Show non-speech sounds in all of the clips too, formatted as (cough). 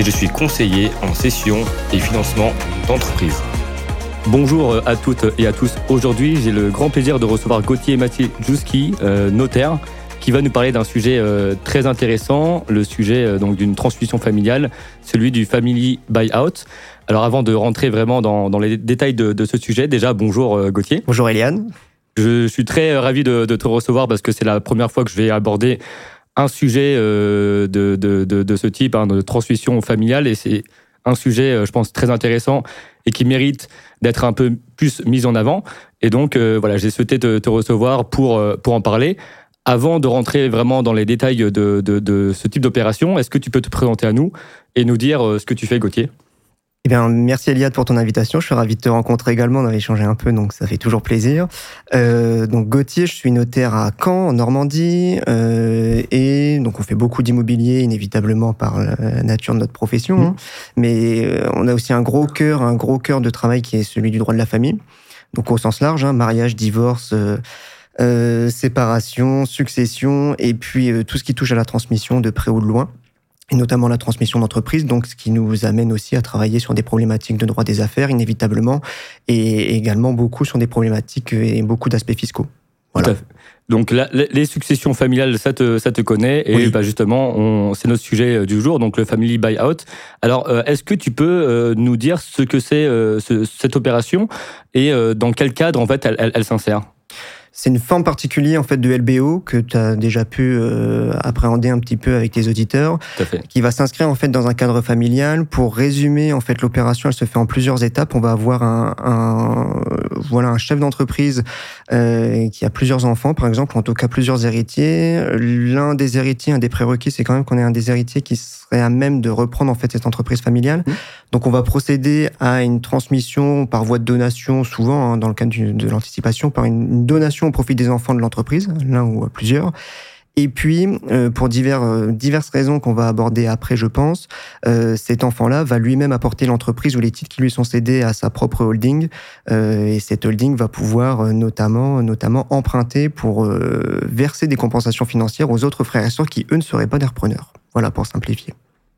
et je suis conseiller en session et financement d'entreprise. Bonjour à toutes et à tous. Aujourd'hui, j'ai le grand plaisir de recevoir Gauthier Mathieu Djouski, euh, notaire, qui va nous parler d'un sujet euh, très intéressant, le sujet euh, donc d'une transmission familiale, celui du family buyout. Alors avant de rentrer vraiment dans, les détails de, ce sujet, déjà bonjour Gauthier. Bonjour Eliane. Je suis très ravi de, de te recevoir parce que c'est la première fois que je vais aborder un sujet euh, de, de, de, ce type, hein, de transmission familiale, et c'est un sujet, euh, je pense, très intéressant et qui mérite d'être un peu plus mis en avant. Et donc, euh, voilà, j'ai souhaité te, recevoir pour, pour en parler. Avant de rentrer vraiment dans les détails de, de ce type d'opération, est-ce que tu peux te présenter à nous et nous dire ce que tu fais, Gauthier? Eh bien, merci Eliade pour ton invitation. Je suis ravi de te rencontrer également. On avait échangé un peu, donc ça fait toujours plaisir. Euh, donc Gauthier, je suis notaire à Caen, en Normandie, euh, et donc on fait beaucoup d'immobilier, inévitablement par la nature de notre profession. Mmh. Hein. Mais euh, on a aussi un gros cœur, un gros cœur de travail qui est celui du droit de la famille. Donc au sens large, hein, mariage, divorce. Euh, euh séparation, succession, et puis tout ce qui touche à la transmission de près ou de loin et notamment la transmission d'entreprise, donc ce qui nous amène aussi à travailler sur des problématiques de droit des affaires, inévitablement, et également beaucoup sur des problématiques et beaucoup d'aspects fiscaux. Voilà. Donc les successions familiales, ça te, ça te connaît, et bah justement, c'est notre sujet euh, du jour, donc le family buyout. Alors, euh, est-ce que tu peux euh, nous dire ce que c'est cette opération et dans quel cadre en fait elle, elle s'insère? C'est une forme particulière en fait de LBO que tu as déjà pu euh, appréhender un petit peu avec tes auditeurs, qui va s'inscrire en fait dans un cadre familial. Pour résumer en fait l'opération, elle se fait en plusieurs étapes. On va avoir un, un voilà un chef d'entreprise euh, qui a plusieurs enfants, par exemple, en tout cas plusieurs héritiers. L'un des héritiers, un des prérequis, c'est quand même qu'on ait un des héritiers qui serait à même de reprendre en fait cette entreprise familiale. Mmh. Donc on va procéder à une transmission par voie de donation, souvent hein, dans le cadre de l'anticipation, par une donation au profit des enfants de l'entreprise, l'un ou plusieurs. Et puis, euh, pour euh, diverses raisons qu'on va aborder après, je pense, euh, cet enfant-là va lui-même apporter l'entreprise ou les titres qui lui sont cédés à sa propre holding. et cette holding va pouvoir notamment, notamment emprunter pour verser des compensations financières aux autres frères et sœurs qui, eux, ne seraient pas des repreneurs. Voilà, pour simplifier.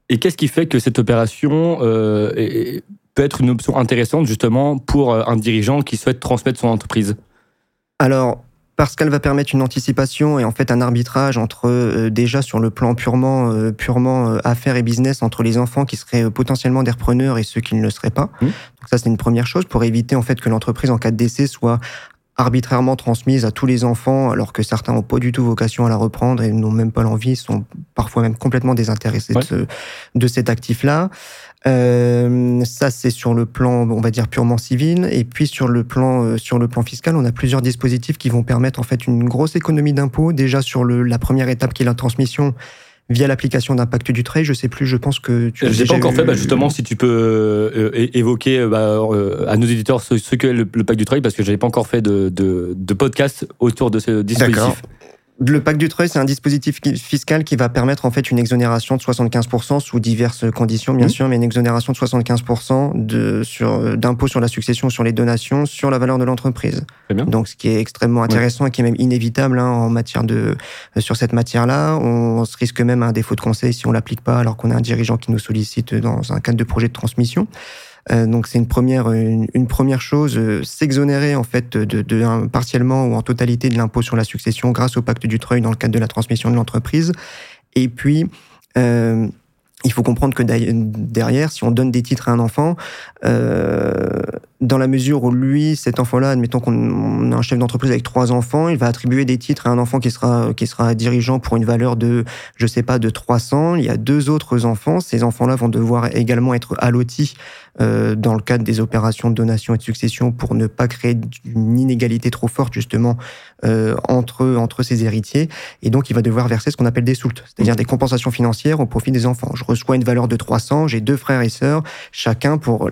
Et qu'est-ce qui fait que cette opération peut être une option intéressante, justement, pour un dirigeant qui souhaite transmettre son entreprise? Alors, parce qu'elle va permettre une anticipation et en fait un arbitrage entre euh, déjà sur le plan purement euh, purement euh, affaires et business entre les enfants qui seraient potentiellement des repreneurs et ceux qui ne le seraient pas. Mmh. Donc ça c'est une première chose pour éviter en fait que l'entreprise en cas de décès soit arbitrairement transmise à tous les enfants alors que certains n'ont pas du tout vocation à la reprendre et n'ont même pas l'envie, sont parfois même complètement désintéressés de, de, cet actif-là. Euh, ça, c'est sur le plan, on va dire purement civil, et puis sur le plan euh, sur le plan fiscal, on a plusieurs dispositifs qui vont permettre en fait une grosse économie d'impôts. Déjà sur le, la première étape qui est la transmission via l'application d'impact du trade. Je sais plus, je pense que tu. J'ai pas encore fait. Bah justement, si tu peux euh, évoquer bah, à nos éditeurs ce, qu'est le, le pacte du trade, parce que j'avais pas encore fait de, de, de podcast autour de ce dispositif. Le pacte du treuil, c'est un dispositif fiscal qui va permettre en fait une exonération de 75% sous diverses conditions, bien mmh. sûr, mais une exonération de 75% de, sur, d'impôt sur la succession, sur les donations, sur la valeur de l'entreprise. Donc, ce qui est extrêmement intéressant et qui est même inévitable hein, en matière de, sur cette matière-là. On, se risque même un défaut de conseil si on l'applique pas alors qu'on a un dirigeant qui nous sollicite dans un cadre de projet de transmission. Euh, donc c'est une première une, première chose, euh, s'exonérer en fait de, de, partiellement ou en totalité de l'impôt sur la succession grâce au pacte du treuil dans le cadre de la transmission de l'entreprise. Et puis euh, il faut comprendre que derrière, si on donne des titres à un enfant, euh, dans la mesure où lui, cet enfant-là, admettons qu'on a un chef d'entreprise avec trois enfants, il va attribuer des titres à un enfant qui sera qui sera dirigeant pour une valeur de, je sais pas, de 300. Il y a deux autres enfants. Ces enfants-là vont devoir également être allotis euh, dans le cadre des opérations de donation et de succession pour ne pas créer une inégalité trop forte justement euh, entre entre ces héritiers. Et donc, il va devoir verser ce qu'on appelle des soultes, c'est-à-dire des compensations financières au profit des enfants. Je reçois une valeur de 300, j'ai deux frères et sœurs, chacun pour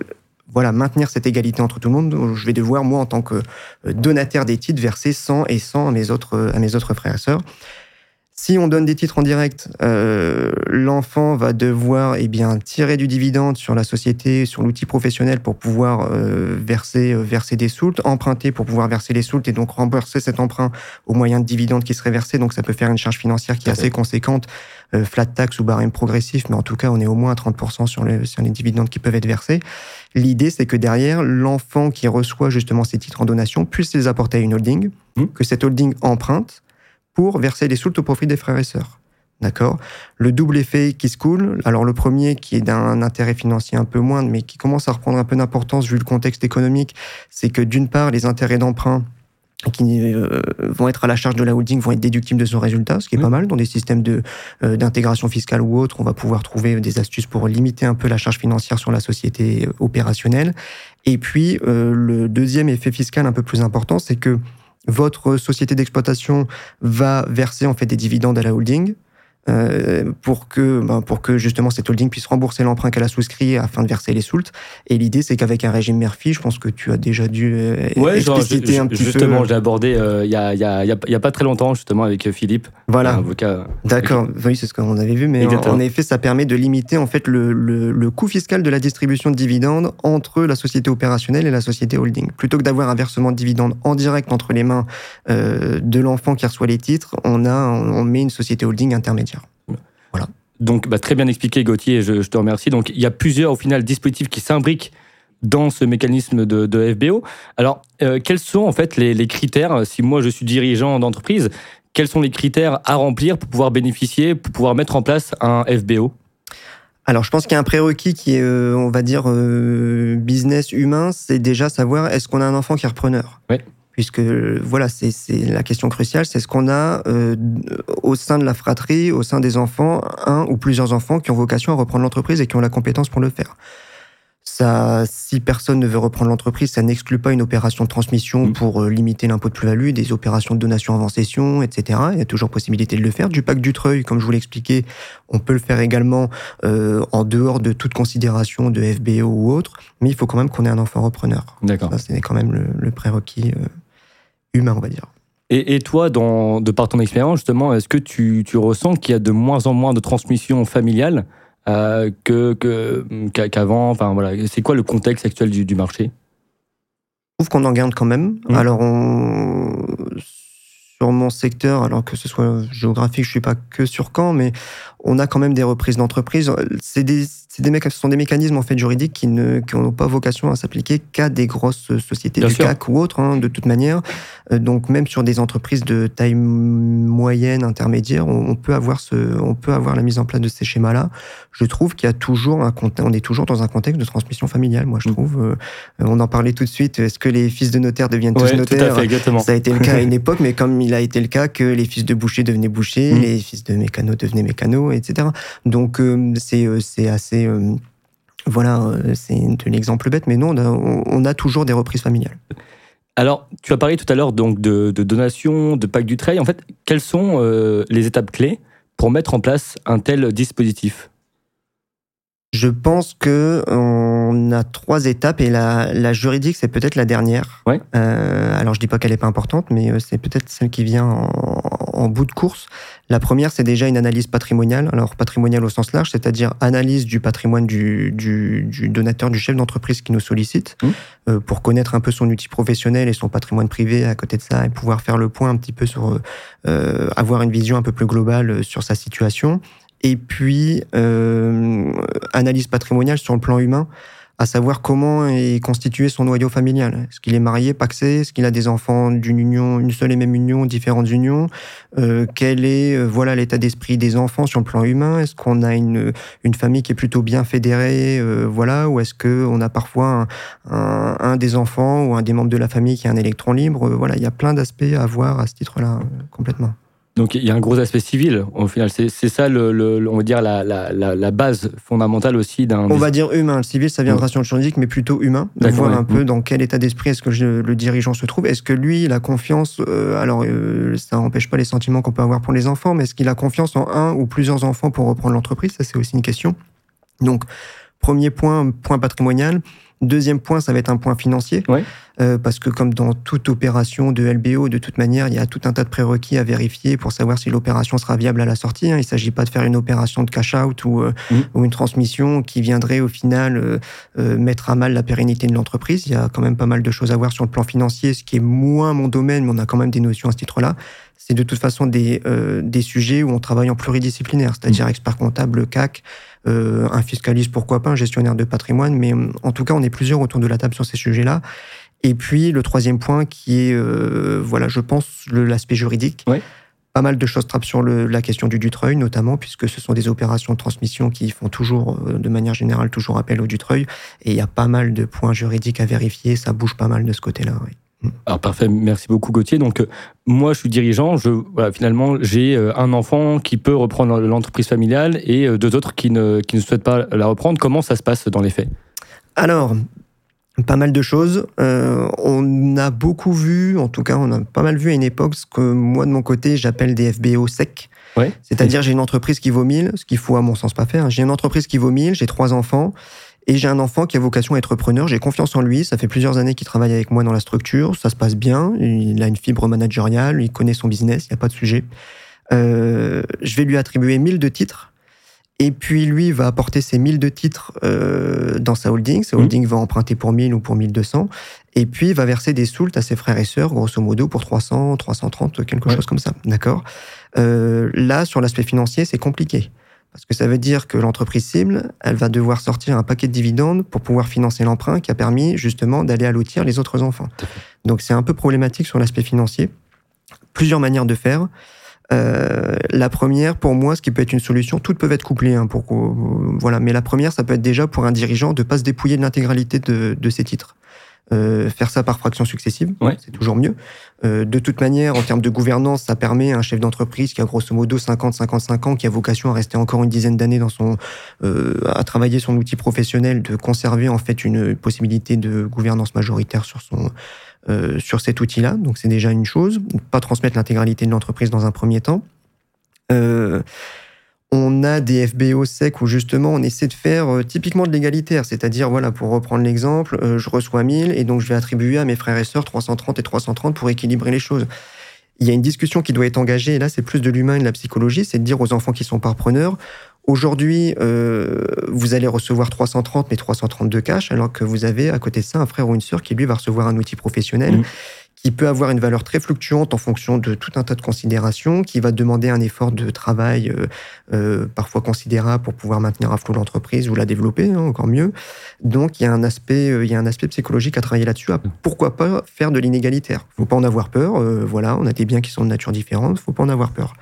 voilà, maintenir cette égalité entre tout le monde, je vais devoir, moi, en tant que donataire des titres, verser 100 et 100 à mes autres, à mes autres frères et sœurs. Si on donne des titres en direct, euh, l'enfant va devoir eh bien, tirer du dividende sur la société, sur l'outil professionnel pour pouvoir euh, verser, euh, verser des soultes, emprunter pour pouvoir verser les soultes et donc rembourser cet emprunt au moyen de dividendes qui seraient versés. Donc ça peut faire une charge financière qui est assez conséquente, flat tax ou barème progressif, mais en tout cas on est au moins à 30% sur les, sur les dividendes qui peuvent être versés. L'idée c'est que derrière, l'enfant qui reçoit justement ces titres en donation puisse les apporter à une holding, mmh. que cette holding emprunte pour verser les soultes au profit des frères et sœurs. D'accord? Le double effet qui se coule, alors le premier qui est d'un intérêt financier un peu moindre, mais qui commence à reprendre un peu d'importance vu le contexte économique, c'est que d'une part, les intérêts d'emprunt qui euh, vont être à la charge de la holding vont être déductibles de son résultat, ce qui est pas mal dans des systèmes de euh, d'intégration fiscale ou autre. On va pouvoir trouver des astuces pour limiter un peu la charge financière sur la société euh, opérationnelle. Et puis le deuxième effet fiscal un peu plus important, c'est que votre société d'exploitation va verser en fait des dividendes à la holding. Euh, pour que ben, pour que justement cette holding puisse rembourser l'emprunt qu'elle a souscrit afin de verser les soultes. Et l'idée, c'est qu'avec un régime Murphy, je pense que tu as déjà dû euh, expliciter un petit justement, peu. Justement, j'ai abordé euh, il y, a, y, a, y, a, pas très longtemps justement avec Philippe, voilà. avocat. D'accord, oui, c'est ce qu'on avait vu, mais en, effet, ça permet de limiter en fait le, le, le, coût fiscal de la distribution de dividendes entre la société opérationnelle et la société holding. Plutôt que d'avoir un versement de dividendes en direct entre les mains de l'enfant qui reçoit les titres, on a on met une société holding intermédiaire. Donc, bah, très bien expliqué, Gauthier, je, je, te remercie. Donc, il y a plusieurs, au final, dispositifs qui s'imbriquent dans ce mécanisme de, FBO. Alors, euh, quels sont, en fait, les, critères, si moi, je suis dirigeant d'entreprise, quels sont les critères à remplir pour pouvoir bénéficier, pour pouvoir mettre en place un FBO alors, je pense qu'il y a un prérequis qui est, euh, on va dire, euh, business humain, c'est déjà savoir est-ce qu'on a un enfant qui est repreneur? Oui puisque voilà, c'est la question cruciale, c'est ce qu'on a euh, au sein de la fratrie, au sein des enfants, un ou plusieurs enfants qui ont vocation à reprendre l'entreprise et qui ont la compétence pour le faire. Ça, si personne ne veut reprendre l'entreprise, ça n'exclut pas une opération de transmission mmh. pour euh, limiter l'impôt de plus-value, des opérations de donation avant cession, etc. Il y a toujours possibilité de le faire. Du pack du treuil, comme je vous l'ai expliqué, on peut le faire également euh, en dehors de toute considération de FBO ou autre, mais il faut quand même qu'on ait un enfant repreneur. D'accord. c'est quand même le, prérequis euh, humain, on va dire. Et, toi, dans, de par ton expérience, justement, est-ce que tu, tu ressens qu'il y a de moins en moins de transmission familiale euh, que qu'avant? enfin voilà, c'est quoi le contexte actuel du, marché? Je trouve qu'on en garde quand même. Mmh. Alors on, sur mon secteur, alors que ce soit géographique, je suis pas que sur Caen, mais on a quand même des reprises d'entreprise. C'est des c'est des, ce sont des mécanismes en fait juridiques qui ne qui n'ont pas vocation à s'appliquer qu'à des grosses sociétés du CAC ou autres, hein, de toute manière. Euh, donc même sur des entreprises de taille moyenne, intermédiaire, on, peut avoir ce, on peut avoir la mise en place de ces schémas-là. Je trouve qu'il y a toujours un on est toujours dans un contexte de transmission familiale. Moi, je mm. trouve. Euh, on en parlait tout de suite. Est-ce que les fils de notaires deviennent tous notaires? Ça a été le cas à une (laughs) époque, mais comme il a été le cas que les fils de boucher devenaient bouchers, mm. les fils de mécanos devenaient mécanos, etc. Donc euh, c'est c'est assez euh, voilà, euh, c'est l'exemple bête, mais non, on a, toujours des reprises familiales. Alors, tu as parlé tout à l'heure donc de, de donation, de pack du trail. En fait, quelles sont euh, les étapes clés pour mettre en place un tel dispositif? Je pense que on a trois étapes et la, juridique c'est peut-être la dernière. Ouais. alors je dis pas qu'elle est pas importante, mais c'est peut-être celle qui vient en, bout de course. La première, c'est déjà une analyse patrimoniale. Alors, patrimoniale au sens large, c'est-à-dire analyse du patrimoine du, donateur, du chef d'entreprise qui nous sollicite, mmh. euh, pour connaître un peu son outil professionnel et son patrimoine privé à côté de ça, et pouvoir faire le point un petit peu sur, euh, avoir une vision un peu plus globale sur sa situation. Et puis, euh, analyse patrimoniale sur le plan humain à savoir comment est constitué son noyau familial. Est-ce qu'il est marié, paxé? Est-ce qu'il a des enfants d'une union, une seule et même union, différentes unions? Euh, Quel est euh, voilà l'état d'esprit des enfants sur le plan humain? Est-ce qu'on a une, une famille qui est plutôt bien fédérée? Euh, Voilà, ou est-ce que on a parfois un, un, des enfants ou un des membres de la famille qui est un électron libre? Voilà, il y a plein d'aspects à voir à ce titre-là complètement. Donc il y a un gros aspect civil au final. C'est ça, le, on va dire, la, la, la base fondamentale aussi d'un. On va dire humain. Le civil, ça viendra sur le juridique, mais plutôt humain. De voir un peu dans quel état d'esprit est-ce que le dirigeant se trouve. Est-ce que lui, il a confiance. Euh, alors, euh, ça n'empêche pas les sentiments qu'on peut avoir pour les enfants, mais est-ce qu'il a confiance en un ou plusieurs enfants pour reprendre l'entreprise? Ça, c'est aussi une question. Donc, premier point, point patrimonial. Deuxième point, ça va être un point financier. Euh, parce que comme dans toute opération de LBO, de toute manière, il y a tout un tas de prérequis à vérifier pour savoir si l'opération sera viable à la sortie. Hein. Il ne s'agit pas de faire une opération de cash-out ou, euh, mmh. ou, une transmission qui viendrait au final euh, mettre à mal la pérennité de l'entreprise. Il y a quand même pas mal de choses à voir sur le plan financier, ce qui est moins mon domaine, mais on a quand même des notions à ce titre-là. C'est de toute façon des, des sujets où on travaille en pluridisciplinaire, c'est-à-dire mmh. expert comptable, CAC, euh, un fiscaliste, pourquoi pas, un gestionnaire de patrimoine, mais euh, en tout cas, on est plusieurs autour de la table sur ces sujets-là. Et puis le troisième point qui est, euh, voilà, je pense, l'aspect juridique. Pas mal de choses trappent sur la question du Dutreuil, notamment, puisque ce sont des opérations de transmission qui font toujours, de manière générale, toujours appel au Dutreuil. Et il y a pas mal de points juridiques à vérifier, ça bouge pas mal de ce côté-là. Oui. Alors parfait, merci beaucoup Gauthier. Donc euh, moi je suis dirigeant, je voilà, finalement j'ai euh, un enfant qui peut reprendre l'entreprise familiale et euh, deux autres qui ne, qui ne souhaitent pas la reprendre. Comment ça se passe dans les faits? Alors, pas mal de choses. on a beaucoup vu, en tout cas on a pas mal vu à une époque ce que moi de mon côté j'appelle des FBO secs. Ouais. C'est-à-dire j'ai une entreprise qui vaut 1000, ce qu'il faut à mon sens pas faire. J'ai une entreprise qui vaut 1000, j'ai trois enfants. Et j'ai un enfant qui a vocation à être preneur. J'ai confiance en lui. Ça fait plusieurs années qu'il travaille avec moi dans la structure. Ça se passe bien. Il a une fibre managériale. Il connaît son business. Il n'y a pas de sujet. Euh, je vais lui attribuer 1000 de titres. Et puis lui va apporter ces 1000 de titres euh, dans sa holding. Sa mmh. holding va emprunter pour 1000 ou pour 1200. Et puis il va verser des soults à ses frères et sœurs, grosso modo, pour 300, 330, quelque chose comme ça. D'accord? Euh, Là, sur l'aspect financier, c'est compliqué. Parce que ça veut dire que l'entreprise cible, elle va devoir sortir un paquet de dividendes pour pouvoir financer l'emprunt qui a permis justement d'aller allotir les autres enfants. Donc c'est un peu problématique sur l'aspect financier. Plusieurs manières de faire. Euh, la première, pour moi, ce qui peut être une solution, toutes peuvent être couplées. Hein, pour, voilà. Mais la première, ça peut être déjà pour un dirigeant de ne pas se dépouiller de l'intégralité de, de ses titres. Euh, faire ça par fraction successive, c'est toujours mieux. Euh, de toute manière, en termes de gouvernance, ça permet à un chef d'entreprise qui a grosso modo 50-55 ans, qui a vocation à rester encore une dizaine d'années dans son, euh, à travailler son outil professionnel, de conserver en fait une possibilité de gouvernance majoritaire sur son, sur cet outil-là. Donc c'est déjà une chose. Pas transmettre l'intégralité de l'entreprise dans un premier temps. Euh, on a des FBO secs où justement on essaie de faire euh, typiquement de l'égalitaire, c'est-à-dire voilà pour reprendre l'exemple, euh, je reçois 1000 et donc je vais attribuer à mes frères et sœurs 330 et 330 pour équilibrer les choses. Il y a une discussion qui doit être engagée et là c'est plus de l'humain et de la psychologie, c'est de dire aux enfants qui sont parpreneurs Aujourd'hui, euh, vous allez recevoir 330 mais 330 de cash, alors que vous avez à côté de ça un frère ou une sœur qui lui va recevoir un outil professionnel. Mmh qui peut avoir une valeur très fluctuante en fonction de tout un tas de considérations, qui va demander un effort de travail euh, euh, parfois considérable pour pouvoir maintenir à flot l'entreprise ou la développer, hein, encore mieux. Donc il y a un aspect, euh, il y a un aspect psychologique à travailler là-dessus. pourquoi pas faire de l'inégalitaire Faut pas en avoir peur. voilà, on a des biens qui sont de nature différente. Faut pas en avoir peur.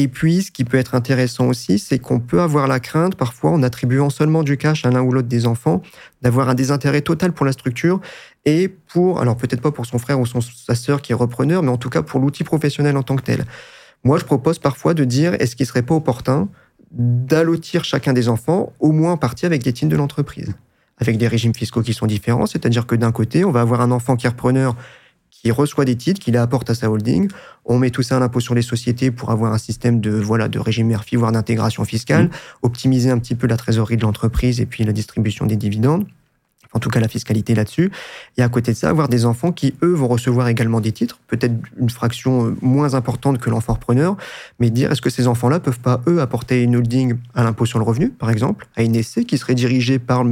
Et puis, ce qui peut être intéressant aussi, c'est qu'on peut avoir la crainte, parfois, en attribuant seulement du cash à l'un ou l'autre des enfants, d'avoir un désintérêt total pour la structure et pour, alors peut-être pas pour son frère ou son, sa sœur qui est repreneur, mais en tout cas pour l'outil professionnel en tant que tel. Moi, je propose parfois de dire, est-ce qu'il serait pas opportun d'allotir chacun des enfants, au moins en partie avec des titres de l'entreprise, avec des régimes fiscaux qui sont différents, c'est-à-dire que d'un côté, on va avoir un enfant qui est repreneur qui reçoit des titres, qui les apporte à sa holding. On met tout ça à l'impôt sur les sociétés pour avoir un système de voilà de régime Murphy, voire d'intégration fiscale, mmh. optimiser un petit peu la trésorerie de l'entreprise et puis la distribution des dividendes en tout cas la fiscalité là-dessus. Et à côté de ça, avoir des enfants qui, eux, vont recevoir également des titres, peut-être une fraction euh, moins importante que l'enfant repreneur, mais dire est-ce que ces enfants-là peuvent pas, eux, apporter une holding à l'impôt sur le revenu, par exemple, à une essai qui serait dirigée par,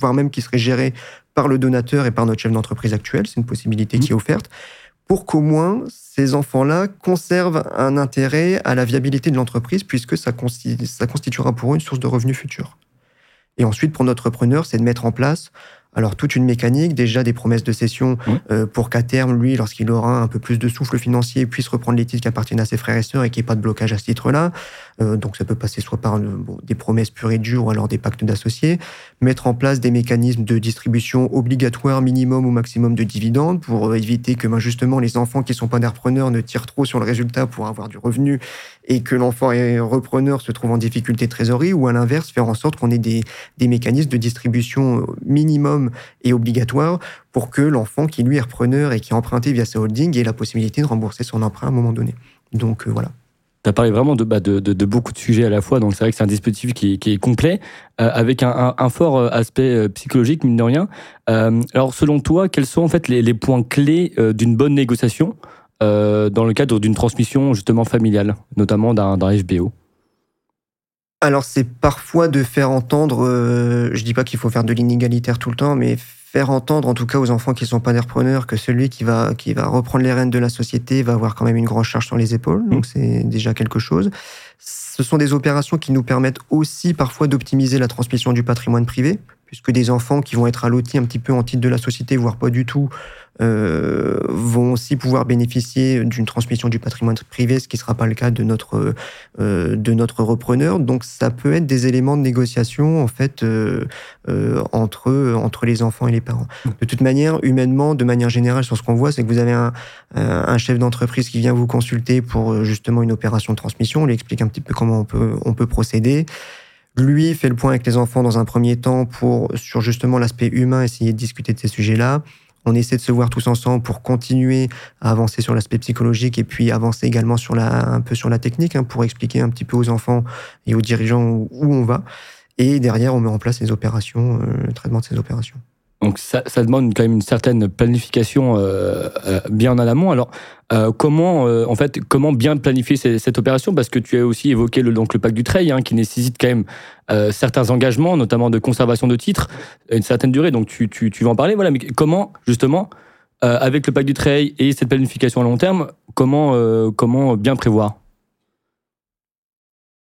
voire même qui serait gérée par le donateur et par notre chef d'entreprise actuel, c'est une possibilité qui est offerte, pour qu'au moins ces enfants-là conservent un intérêt à la viabilité de l'entreprise, puisque ça, ça constituera pour eux une source de revenus futurs. Et ensuite, pour notre repreneur, c'est de mettre en place alors toute une mécanique, déjà des promesses de cession euh, pour qu'à terme, lui, lorsqu'il aura un peu plus de souffle financier, puisse reprendre les titres qui appartiennent à ses frères et sœurs et qu'il n'y ait pas de blocage à ce titre-là. Euh, donc ça peut passer soit par euh, des promesses pures et dures ou alors des pactes d'associés. Mettre en place des mécanismes de distribution obligatoires minimum ou maximum de dividendes pour éviter que ben, justement les enfants qui sont pas des repreneurs ne tirent trop sur le résultat pour avoir du revenu et que l'enfant repreneur se trouve en difficulté de trésorerie ou à l'inverse faire en sorte qu'on ait des, des mécanismes de distribution minimum et obligatoire pour que l'enfant qui lui est repreneur et qui a emprunté via sa holding ait la possibilité de rembourser son emprunt à un moment donné. Donc euh, voilà. Tu as parlé vraiment bah, de, beaucoup de sujets à la fois, donc c'est vrai que c'est un dispositif qui, est complet, euh, avec un, fort euh, aspect euh, psychologique, mine de rien. Alors, selon toi, quels sont en fait les, les points clés d'une bonne négociation dans le cadre d'une transmission justement familiale, notamment d'un FBO alors c'est parfois de faire entendre, euh, je dis pas qu'il faut faire de l'inégalitaire tout le temps, mais faire entendre en tout cas aux enfants qui sont pas des repreneurs que celui qui va qui va reprendre les rênes de la société va avoir quand même une grande charge sur les épaules. Donc mmh. c'est déjà quelque chose. Ce sont des opérations qui nous permettent aussi parfois d'optimiser la transmission du patrimoine privé, puisque des enfants qui vont être allotis un petit peu en titre de la société, voire pas du tout, euh, vont aussi pouvoir bénéficier d'une transmission du patrimoine privé, ce qui ne sera pas le cas de notre, euh, de notre repreneur. Donc ça peut être des éléments de négociation en fait euh, euh entre, entre les enfants et les parents. De toute manière, humainement, de manière générale, sur ce qu'on voit, c'est que vous avez un, un chef d'entreprise qui vient vous consulter pour justement une opération de transmission, on lui explique un petit peu comment on peut, on peut procéder. Lui fait le point avec les enfants dans un premier temps pour, sur justement l'aspect humain, essayer de discuter de ces sujets-là. On essaie de se voir tous ensemble pour continuer à avancer sur l'aspect psychologique et puis avancer également sur la, un peu sur la technique hein, pour expliquer un petit peu aux enfants et aux dirigeants où, on va. Et derrière, on met en place les opérations, euh, le traitement de ces opérations. Donc ça, ça, demande quand même une certaine planification euh, euh bien en amont. Alors euh, comment euh, en fait comment bien planifier cette, opération? Parce que tu as aussi évoqué le, donc le pacte du trail hein, qui nécessite quand même euh, certains engagements, notamment de conservation de titres, une certaine durée. Donc tu, tu, tu vas en parler? Voilà, mais comment justement avec le pacte du trail et cette planification à long terme, comment comment bien prévoir?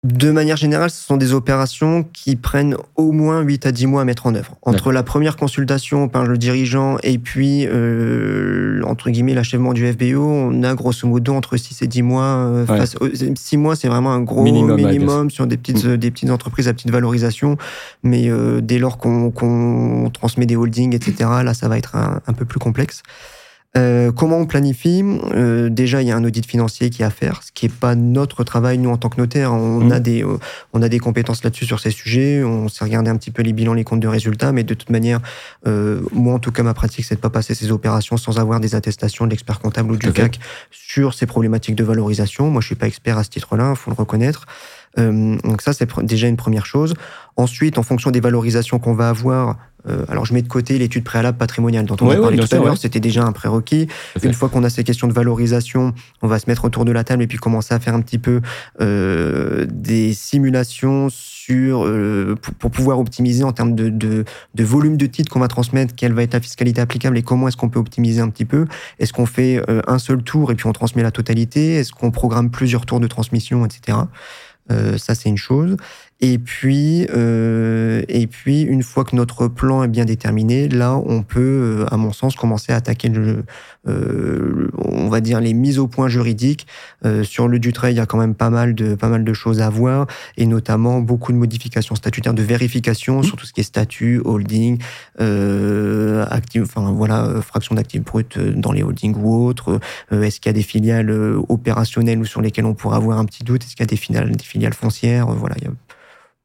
De manière générale, ce sont des opérations qui prennent au moins 8 à 10 mois à mettre en œuvre. Entre la première consultation par le dirigeant et puis, euh, entre guillemets, l'achèvement du FBO, on a grosso modo entre 6 et 10 mois. Euh, face, 6 mois, c'est vraiment un gros minimum, sur des petites, mm. des petites entreprises à petite valorisation. Mais euh, dès lors qu'on transmet des holdings, etc., là, ça va être un peu plus complexe. Euh, comment on planifie euh, Déjà, il y a un audit financier qui est à faire, ce qui n'est pas notre travail, nous, en tant que notaire. On, mmh. a, des, euh, on a des compétences là-dessus sur ces sujets. On s'est regardé un petit peu les bilans, les comptes de résultats, mais de toute manière, moi, en tout cas, ma pratique, c'est de pas passer ces opérations sans avoir des attestations de l'expert comptable ou du CAC sur ces problématiques de valorisation. Moi, je suis pas expert à ce titre-là, il faut le reconnaître. Donc ça, c'est déjà une première chose. Ensuite, en fonction des valorisations qu'on va avoir, euh, alors je mets de côté l'étude préalable patrimoniale dont on a parlé tout à l'heure, c'était déjà un prérequis. Une fois qu'on a ces questions de valorisation, on va se mettre autour de la table et puis commencer à faire un petit peu euh, des simulations sur euh, pour, pouvoir optimiser en termes de, de, de volume de titres qu'on va transmettre, quelle va être la fiscalité applicable et comment est-ce qu'on peut optimiser un petit peu. Est-ce qu'on fait euh, un seul tour et puis on transmet la totalité? Est-ce qu'on programme plusieurs tours de transmission, etc. Euh, ça, c'est une chose. Et puis, euh, et puis, une fois que notre plan est bien déterminé, là, on peut, euh, à mon sens, commencer à attaquer le, euh, on va dire les mises au point juridiques. Euh, sur le Dutray, il y a quand même pas mal de pas mal de choses à voir, et notamment beaucoup de modifications statutaires, de vérification sur tout ce qui est statut, holding, euh, active, enfin voilà, fraction d'actifs bruts dans les holdings ou autres. Est-ce qu'il y a des filiales opérationnelles ou sur lesquelles on pourrait avoir un petit doute? Est-ce qu'il y a des filiales, des filiales foncières? Voilà, il y a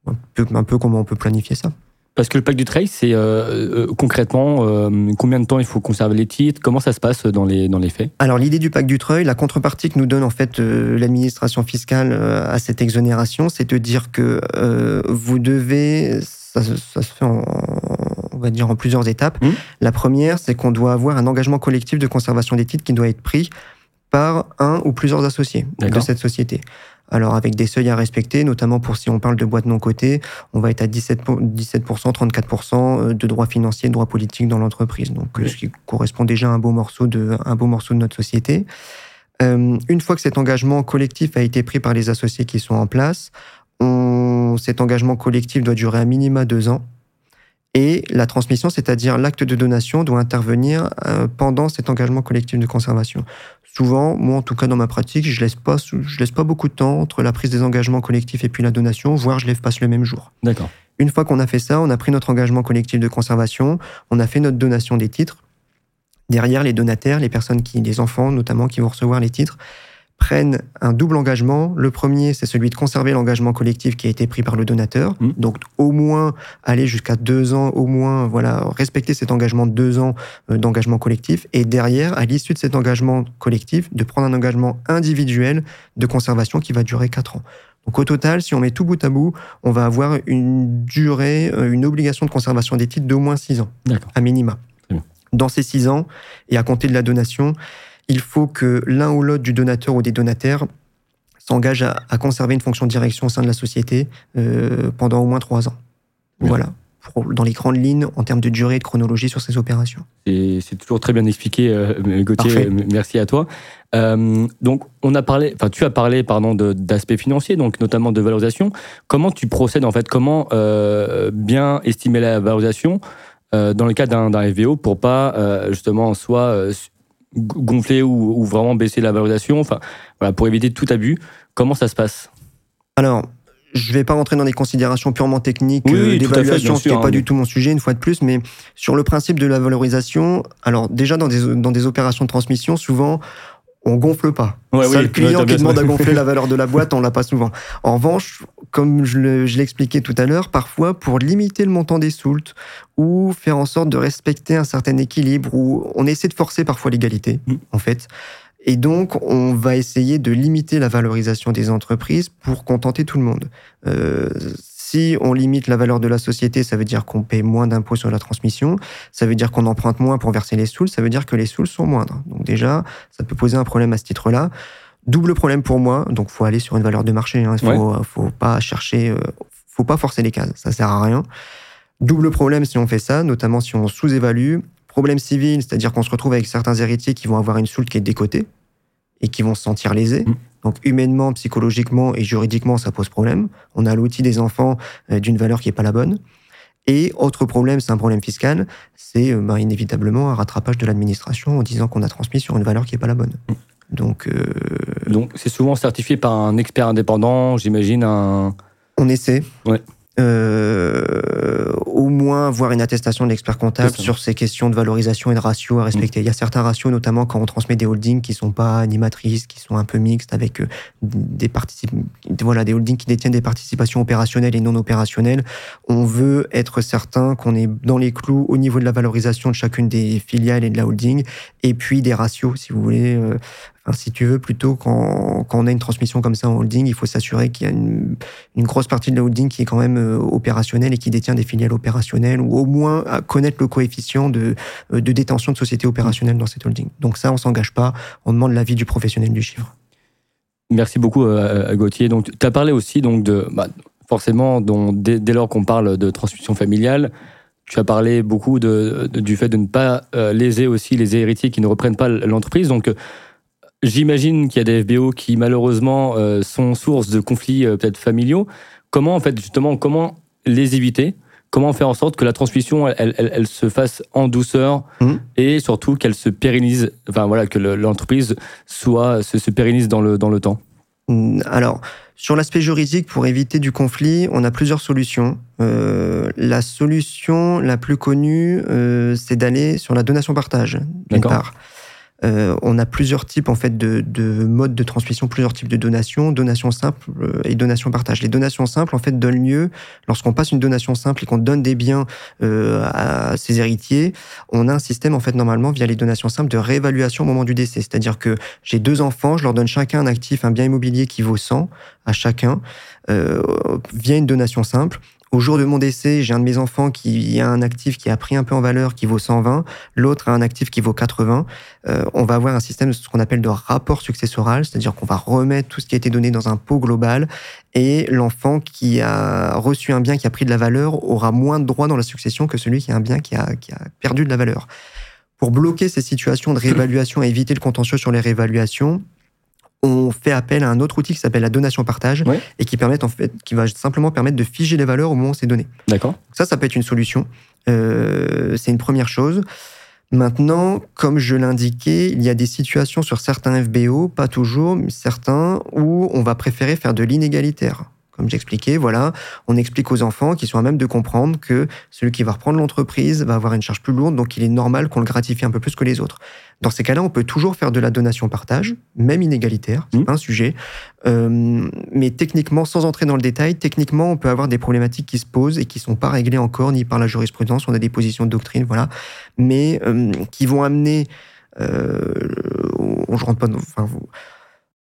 un peu, un peu comment on peut planifier ça. Parce que le pack du trade, c'est euh, euh, concrètement euh, combien de temps il faut conserver les titres? Comment ça se passe dans les, dans les faits? Alors l'idée du pack du trade, la contrepartie que nous donne en fait l'administration fiscale à cette exonération, c'est de dire que vous devez, ça, ça, se fait en, on va dire en plusieurs étapes. Mmh. La première, c'est qu'on doit avoir un engagement collectif de conservation des titres qui doit être pris par un ou plusieurs associés de cette société. Alors avec des seuils à respecter, notamment pour si on parle de boîtes non cotées, on va être à 17%, 17% 34% de droits financiers, de droits politiques dans l'entreprise. Donc ce qui correspond déjà à un beau morceau de, un beau morceau de notre société. Euh, une fois que cet engagement collectif a été pris par les associés qui sont en place, on, cet engagement collectif doit durer à minima deux ans. Et la transmission, c'est-à-dire l'acte de donation, doit intervenir euh, pendant cet engagement collectif de conservation. Souvent, moi en tout cas dans ma pratique, je laisse pas, je laisse pas beaucoup de temps entre la prise des engagements collectifs et puis la donation, voire je les passe le même jour. D'accord. Une fois qu'on a fait ça, on a pris notre engagement collectif de conservation, on a fait notre donation des titres. Derrière, les donataires, les personnes qui, les enfants notamment, qui vont recevoir les titres, prennent un double engagement. Le premier, c'est celui de conserver l'engagement collectif qui a été pris par le donateur. Mmh. Donc, au moins aller jusqu'à deux ans, au moins, voilà, respecter cet engagement de deux ans euh, d'engagement collectif. Et derrière, à l'issue de cet engagement collectif, de prendre un engagement individuel de conservation qui va durer quatre ans. Donc au total, si on met tout bout à bout, on va avoir une durée, euh, une obligation de conservation des titres d'au moins six ans, à minima. Dans ces six ans, et à compter de la donation, il faut que l'un ou l'autre du donateur ou des donataires s'engage à, à conserver une fonction de direction au sein de la société euh, pendant au moins trois ans. Bien. Voilà, pour- dans les grandes lignes en termes de durée et de chronologie sur ces opérations. C'est toujours très bien expliqué, euh, (laughs) Gauthier. Parfait. m- Merci à toi. Euh, donc, on a parlé, enfin, tu as parlé, pardon, d'aspects financiers, donc notamment de valorisation. Comment tu procèdes en fait? Comment euh, bien estimer la valorisation euh, dans le cas d'un FVO pour pas euh, justement soit euh, gonfler ou, ou vraiment baisser la valorisation. Enfin, voilà, pour éviter tout abus. Comment ça se passe? Alors, je ne vais pas rentrer dans des considérations purement techniques Oui, euh, oui, d'évaluation, ce qui n'est pas hein, mais- du tout mon sujet, une fois de plus, mais sur le principe de la valorisation, alors déjà dans des, dans des opérations de transmission, souvent, on gonfle pas. Ouais, Ça, oui, le client qui demande à gonfler (laughs) la valeur de la boîte, on l'a pas souvent. En revanche, comme je le- je l'expliquais tout à l'heure, parfois pour limiter le montant des soultes ou faire en sorte de respecter un certain équilibre, ou on essaie de forcer parfois l'égalité, Mm. en fait. Et donc, on va essayer de limiter la valorisation des entreprises pour contenter tout le monde. Euh, si on limite la valeur de la société, ça veut dire qu'on paie moins d'impôts sur la transmission, ça veut dire qu'on emprunte moins pour verser les sous, ça veut dire que les sous sont moindres. Donc déjà, ça peut poser un problème à ce titre-là. Double problème pour moi, donc faut aller sur une valeur de marché. Hein. Il faut, faut pas chercher, euh, faut pas forcer les cases, ça sert à rien. Double problème si on fait ça, notamment si on sous-évalue. Problème civil, c'est-à-dire qu'on se retrouve avec certains héritiers qui vont avoir une soulte qui est décotée et qui vont se sentir lésés. Mm. Donc humainement, psychologiquement et juridiquement, ça pose problème. On a l'outil des enfants euh, d'une valeur qui est pas la bonne. Et autre problème, c'est un problème fiscal, c'est euh, bah, inévitablement un rattrapage de l'administration en disant qu'on a transmis sur une valeur qui est pas la bonne. Donc euh, Donc, c'est souvent certifié par un expert indépendant, j'imagine un. on essaie. Ouais. Euh, au moins avoir une attestation de l'expert comptable sur ces questions de valorisation et de ratios à respecter. Il y a certains ratios, notamment quand on transmet des holdings qui sont pas animatrices, qui sont un peu mixtes avec euh, des voilà, des holdings qui détiennent des participations opérationnelles et non opérationnelles. On veut être certain qu'on est dans les clous au niveau de la valorisation de chacune des filiales et de la holding, et puis des ratios, si vous voulez. euh, Enfin, si tu veux, plutôt quand, quand on a une transmission comme ça en holding, il faut s'assurer qu'il y a une, une grosse partie de la holding qui est quand même euh, opérationnelle et qui détient des filiales opérationnelles, ou au moins connaître le coefficient de, euh, de détention de société opérationnelle dans cette holding. Donc ça, on s'engage pas, on demande l'avis du professionnel du chiffre. Merci beaucoup, euh, Gauthier. Donc, tu as parlé aussi donc, de. bah, forcément, dont- dès, dès lors qu'on parle de transmission familiale, tu as parlé beaucoup de, du fait de ne pas léser aussi les héritiers qui ne reprennent pas l'entreprise. Donc, j'imagine qu'il y a des FBO qui, malheureusement, euh, sont source de conflits euh, peut-être familiaux. Comment, en fait, justement, comment les éviter? Comment faire en sorte que la transmission, elle, elle- elle se fasse en douceur Mhm. et surtout qu'elle se pérennise, enfin voilà, que le- l'entreprise soit se, se pérennise dans le, dans le temps? Mm, Alors, sur l'aspect juridique, pour éviter du conflit, on a plusieurs solutions. Euh, la solution la plus connue, c'est d'aller sur la donation-partage, d'une D'accord. Euh, on a plusieurs types en fait de, de modes de transmission, plusieurs types de donations, donation simple euh, et donation partage. Les donations simples en fait donnent lieu lorsqu'on passe une donation simple et qu'on donne des biens euh, à ses héritiers, on a un système en fait normalement via les donations simples de réévaluation au moment du décès, c'est-à-dire que j'ai deux enfants, je leur donne chacun un actif, un bien immobilier qui vaut 100 à chacun euh, via une donation simple. Au jour de mon décès, j'ai un de mes enfants qui a un actif qui a pris un peu en valeur, qui vaut 120, l'autre a un actif qui vaut 80. Euh, on va avoir un système ce qu'on appelle de rapport successoral, c'est-à-dire qu'on va remettre tout ce qui a été donné dans un pot global et l'enfant qui a reçu un bien qui a pris de la valeur aura moins de droits dans la succession que celui qui a un bien qui a, qui a perdu de la valeur. Pour bloquer ces situations de réévaluation et éviter le contentieux sur les réévaluations, on fait appel à un autre outil qui s'appelle la donation partage et qui permet en fait, qui va simplement permettre de figer les valeurs au moment où c'est donné. D'accord Ça, ça peut être une solution. Euh, c'est une première chose. Maintenant, comme je l'indiquais, il y a des situations sur certains FBO, pas toujours, mais certains, où on va préférer faire de l'inégalitaire. Comme j'expliquais, voilà, on explique aux enfants qui sont à même de comprendre que celui qui va reprendre l'entreprise va avoir une charge plus lourde, donc il est normal qu'on le gratifie un peu plus que les autres. Dans ces cas-là, on peut toujours faire de la donation-partage, même inégalitaire, c'est mmh. un sujet. Euh, mais techniquement, sans entrer dans le détail, techniquement, on peut avoir des problématiques qui se posent et qui sont pas réglées encore ni par la jurisprudence. On a des positions de doctrine, voilà, mais euh, qui vont amener. Euh, je rentre pas. Dans, enfin,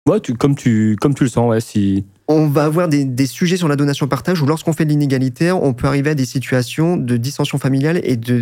Ouais, tu, comme, tu, comme tu le sens, ouais, si, on va avoir des, des, sujets sur la donation-partage où lorsqu'on fait de l'inégalitaire, on peut arriver à des situations de dissension familiale et de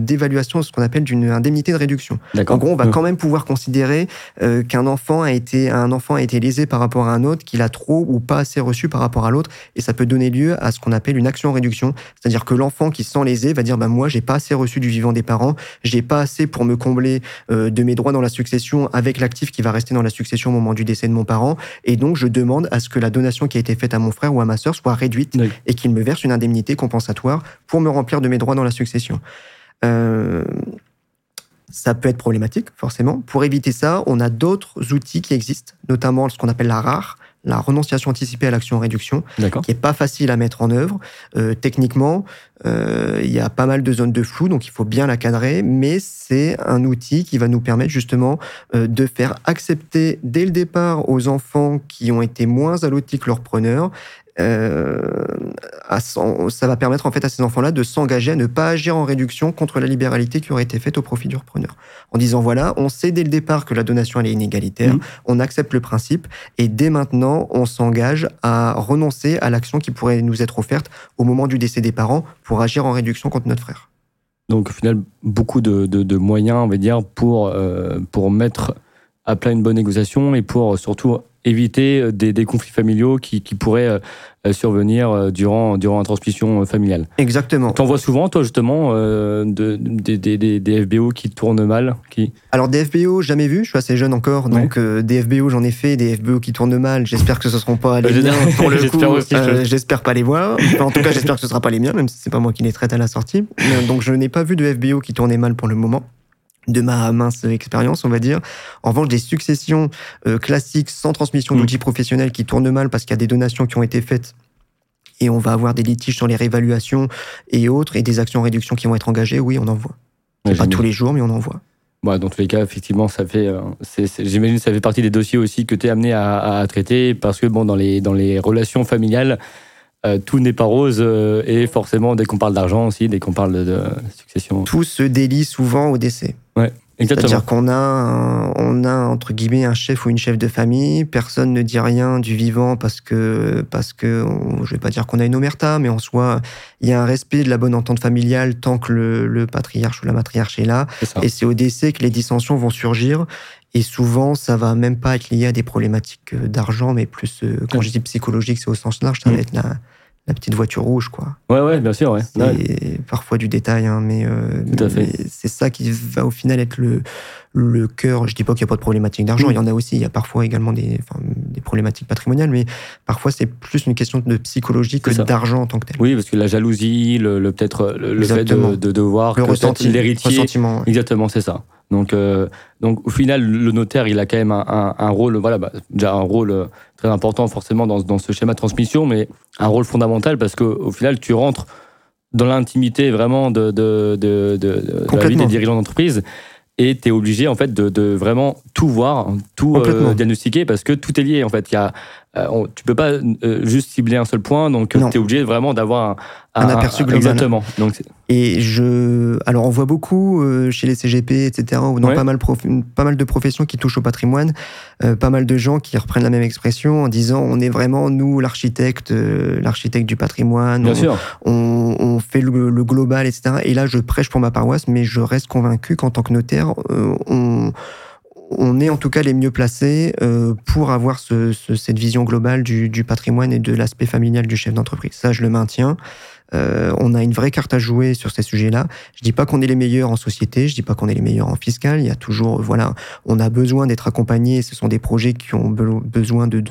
d'évaluation de, ce qu'on appelle d'une indemnité de réduction. En gros, on va mmh. quand même pouvoir considérer euh, qu'un enfant a été un enfant a été lésé par rapport à un autre, qu'il a trop ou pas assez reçu par rapport à l'autre, et ça peut donner lieu à ce qu'on appelle une action en réduction, c'est-à-dire que l'enfant qui se sent lésé va dire bah moi j'ai pas assez reçu du vivant des parents, j'ai pas assez pour me combler euh, de mes droits dans la succession avec l'actif qui va rester dans la succession au moment du décès de mon parent, et donc je demande à ce que la donation qui a été faite à mon frère ou à ma sœur soit réduite et qu'il me verse une indemnité compensatoire pour me remplir de mes droits dans la succession. Euh, ça peut être problématique, forcément. Pour éviter ça, on a d'autres outils qui existent, notamment ce qu'on appelle la RAR, la renonciation anticipée à l'action en réduction, qui est pas facile à mettre en œuvre. Euh, techniquement, euh, il y a pas mal de zones de flou, donc il faut bien la cadrer, mais c'est un outil qui va nous permettre justement euh, de faire accepter dès le départ aux enfants qui ont été moins allotis que leurs preneurs euh, ça va permettre en fait à ces enfants-là de s'engager à ne pas agir en réduction contre la libéralité qui aurait été faite au profit du repreneur. En disant voilà, on sait dès le départ que la donation elle est inégalitaire, mmh. on accepte le principe et dès maintenant on s'engage à renoncer à l'action qui pourrait nous être offerte au moment du décès des parents pour agir en réduction contre notre frère. Donc au final, beaucoup de, moyens, on va dire, pour, euh, pour mettre à plat une bonne négociation et pour surtout éviter euh, des, conflits familiaux qui, pourraient euh, euh, survenir durant, durant la transmission familiale. Exactement. Tu en vois souvent, toi, justement, de, des FBO qui tournent mal qui... Alors, des FBO, jamais vu, je suis assez jeune encore, donc des FBO, j'en ai fait, des FBO qui tournent mal, j'espère que ce ne seront pas les miens pour le (laughs) coup. J'espère pas les voir. en tout cas, j'espère que ce ne sera pas les miens, même si c'est pas moi qui les traite à la sortie. Donc, je n'ai pas vu de FBO qui tournait mal pour le moment de ma mince expérience, on va dire. En revanche, des successions euh, classiques sans transmission d'outils mm. professionnels qui tournent mal parce qu'il y a des donations qui ont été faites et on va avoir des litiges sur les réévaluations et autres et des actions en réduction qui vont être engagées, oui, on en voit. pas tous les jours, mais on en voit. Dans tous les cas, effectivement, ça fait, euh, j'imagine, ça fait partie des dossiers aussi que tu es amené à, à, traiter parce que bon, dans les dans les relations familiales, euh, tout n'est pas rose et forcément, dès qu'on parle d'argent aussi, dès qu'on parle de, de, succession. Tout se délie souvent au décès. C'est-à-dire qu'on a, on a entre guillemets un chef ou une chef de famille. Personne ne dit rien du vivant parce que, parce que, je vais pas dire qu'on a une omerta, mais en soi, il y a un respect de la bonne entente familiale tant que le, patriarche ou la matriarche est là. et c'est au décès que les dissensions vont surgir. Et souvent, ça va même pas être lié à des problématiques d'argent, mais plus, euh, quand je dis psychologique, c'est au sens large, ça va mm. être la, la petite voiture rouge, quoi. Ouais, ouais, bien sûr, ouais. C'est parfois du détail, hein, mais, euh, c'est ça qui va au final être le, le cœur. Je dis pas qu'il n'y a pas de problématique d'argent, mm. il y en a aussi. Il y a parfois également des, des problématiques patrimoniales, mais parfois c'est plus une question de psychologie que d'argent en tant que tel. Oui, parce que la jalousie, le, peut-être le, fait de, de, de voir le que l'héritier. Exactement, c'est ça. Donc, euh, donc au final, le notaire, il a quand même un, un, rôle, voilà, bah, déjà un rôle très important forcément dans, dans, ce schéma de transmission, mais un rôle fondamental parce qu'au final, tu rentres dans l'intimité vraiment de, de, de, de, la vie des dirigeants d'entreprise et tu es obligé en fait de, de, vraiment tout voir, tout euh, diagnostiquer parce que tout est lié en fait. Il y a euh, tu peux pas euh, juste cibler un seul point, donc tu es obligé vraiment d'avoir un, aperçu global. Exactement. Donc, et je, alors on voit beaucoup euh, chez les CGP, etc., ou dans pas mal pas mal de professions qui touchent au patrimoine, pas mal de gens qui reprennent la même expression en disant on est vraiment nous l'architecte, l'architecte du patrimoine. Bien on, sûr. On, fait le, le, global, etc. Et là je prêche pour ma paroisse, mais je reste convaincu qu'en tant que notaire, on on est en tout cas les mieux placés euh, pour avoir cette vision globale du, patrimoine et de l'aspect familial du chef d'entreprise. Ça, je le maintiens. Euh, on a une vraie carte à jouer sur ces sujets-là. Je dis pas qu'on est les meilleurs en société, je dis pas qu'on est les meilleurs en fiscal. Il y a toujours, voilà, on a besoin d'être accompagné. Ce sont des projets qui ont besoin de,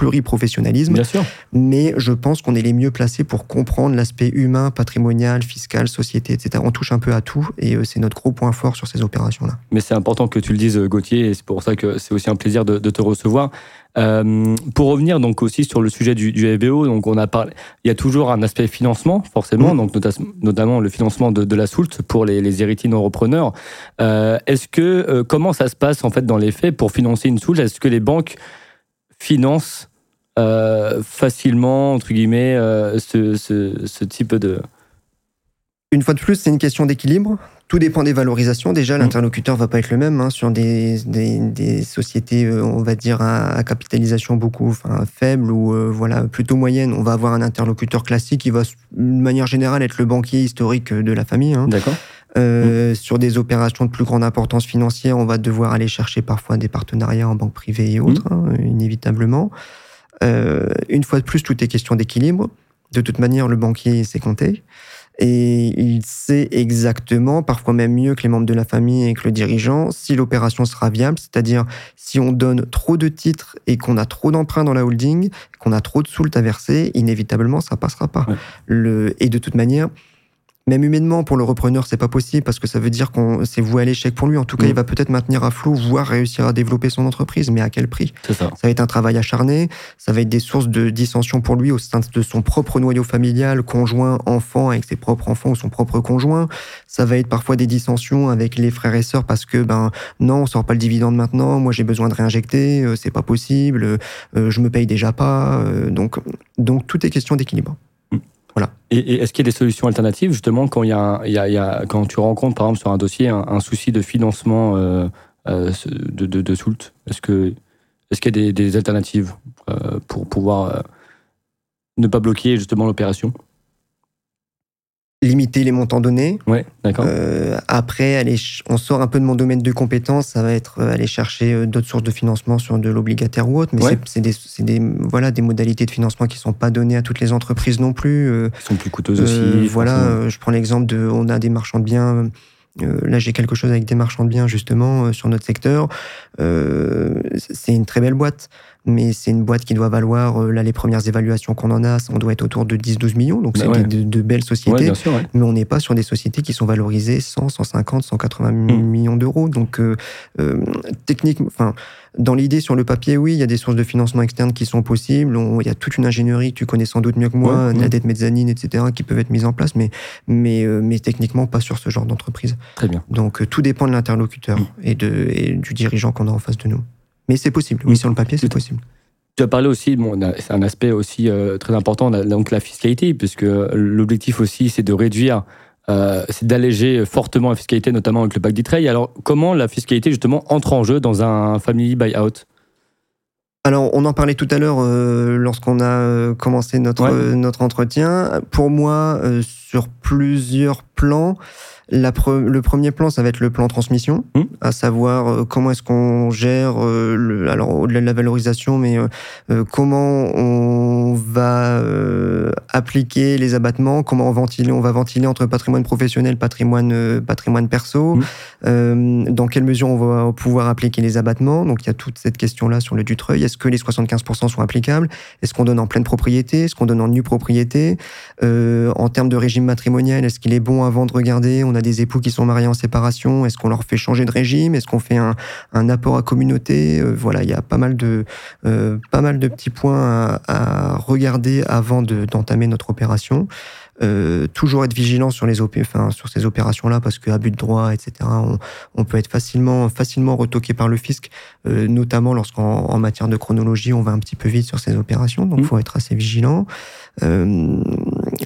pluriprofessionnalisme. Bien sûr. Mais je pense qu'on est les mieux placés pour comprendre l'aspect humain, patrimonial, fiscal, société, etc. On touche un peu à tout et euh, c'est notre gros point fort sur ces opérations-là. Mais c'est important que tu le dises, Gauthier, et c'est pour ça que c'est aussi un plaisir de, te recevoir. Euh, pour revenir donc aussi sur le sujet du, du FBO, donc on a parlé, il y a toujours un aspect financement forcément, mmh. donc notamment le financement de, la SOULT pour les, héritiers non repreneurs. Euh, est-ce que comment ça se passe en fait dans les faits pour financer une SOULT? Est-ce que les banques financent facilement entre guillemets ce, ce type de une fois de plus, c'est une question d'équilibre. Tout dépend des valorisations. Déjà, mmh. l'interlocuteur va pas être le même hein, sur des, des, sociétés, euh, on va dire à, capitalisation beaucoup enfin, faible ou euh, voilà plutôt moyenne. On va avoir un interlocuteur classique qui va, de manière générale, être le banquier historique de la famille. Hein. D'accord. Euh, mmh. Sur des opérations de plus grande importance financière, on va devoir aller chercher parfois des partenariats en banque privée et autres, mmh. hein, inévitablement. Une fois de plus, tout est question d'équilibre. De toute manière, le banquier s'est compté et il sait exactement, parfois même mieux que les membres de la famille et que le dirigeant, si l'opération sera viable, c'est-à-dire si on donne trop de titres et qu'on a trop d'emprunts dans la holding, qu'on a trop de soult à verser, inévitablement ça passera pas. Le, et de toute manière, même humainement, pour le repreneur, c'est pas possible parce que ça veut dire qu'on c'est voué à l'échec pour lui. En tout cas, mm. il va peut-être maintenir à flot, voire réussir à développer son entreprise, mais à quel prix? Ça. ça. va être un travail acharné, ça va être des sources de dissension pour lui au sein de son propre noyau familial, conjoint, enfant, avec ses propres enfants ou son propre conjoint. Ça va être parfois des dissensions avec les frères et sœurs parce que ben non, on sort pas le dividende maintenant. Moi, j'ai besoin de réinjecter, euh, c'est pas possible. Euh, je me paye déjà pas. Euh, donc, donc tout est question d'équilibre. Et, est-ce qu'il y a des solutions alternatives, justement, quand, y y a, quand tu rencontres, par exemple, sur un dossier, un, souci de financement euh, euh, de, Soult Est-ce qu'il est y a des, alternatives euh, pour pouvoir ne pas bloquer, justement, l'opération? Limiter les montants donnés. Ouais, d'accord. Euh, après, aller, on sort un peu de mon domaine de compétences, ça va être euh, aller chercher euh, d'autres sources de financement sur de l'obligataire ou autre, mais c'est des, des, voilà, des modalités de financement qui sont pas données à toutes les entreprises non plus. qui sont plus coûteuses aussi. Voilà, je prends l'exemple de, on a des marchands de biens. là, j'ai quelque chose avec des marchands de biens justement sur notre secteur. c'est une très belle boîte mais c'est une boîte qui doit valoir, euh, là, les premières évaluations qu'on en a, on doit être autour de 10-12 millions, donc bah c'est de, belles sociétés, mais on n'est pas sur des sociétés qui sont valorisées 100, 150, 180 millions d'euros. Donc, euh, euh, technique, enfin, dans l'idée, sur le papier, oui, il y a des sources de financement externes qui sont possibles. il y a toute une ingénierie que tu connais sans doute mieux que moi, la dette mezzanine, etc., qui peuvent être mises en place, mais, mais, mais techniquement pas sur ce genre d'entreprise. Très bien. Donc, tout dépend de l'interlocuteur mm. et, de, et du dirigeant qu'on a en face de nous. Mais c'est possible. Oui, sur le papier, c'est possible. Tu as parlé aussi, bon, c'est un aspect aussi euh, très important, donc la fiscalité, puisque l'objectif aussi, c'est de réduire, euh, c'est d'alléger fortement la fiscalité, notamment avec le pack d'e Alors, comment la fiscalité, justement, entre en jeu dans un family buyout? Alors, on en parlait tout à l'heure euh, lorsqu'on a commencé notre, notre entretien. Pour moi, sur plusieurs plans, le premier plan, ça va être le plan transmission, mmh. à savoir euh, comment est-ce qu'on gère, euh, le, alors au-delà de la valorisation, mais euh, comment on va appliquer les abattements, comment on, ventiler, on va ventiler entre patrimoine professionnel, patrimoine, patrimoine perso, mmh. dans quelle mesure on va pouvoir appliquer les abattements. Donc il y a toute cette question-là sur le Dutreuil. Est-ce que les 75% sont applicables? Est-ce qu'on donne en pleine propriété? Est-ce qu'on donne en nue propriété? En termes de régime matrimonial, est-ce qu'il est bon avant de regarder? On a des époux qui sont mariés en séparation, est-ce qu'on leur fait changer de régime Est-ce qu'on fait un, apport à communauté euh, Voilà, il y a pas mal de, euh, pas mal de petits points à, regarder avant d'entamer notre opération. Euh, toujours être vigilant sur les enfin, sur ces opérations-là parce qu'à but de droit, etc. On, peut être facilement facilement retoqué par le fisc, notamment lorsqu'en matière de chronologie, on va un petit peu vite sur ces opérations. Donc, il mmh. faut être assez vigilant. Euh,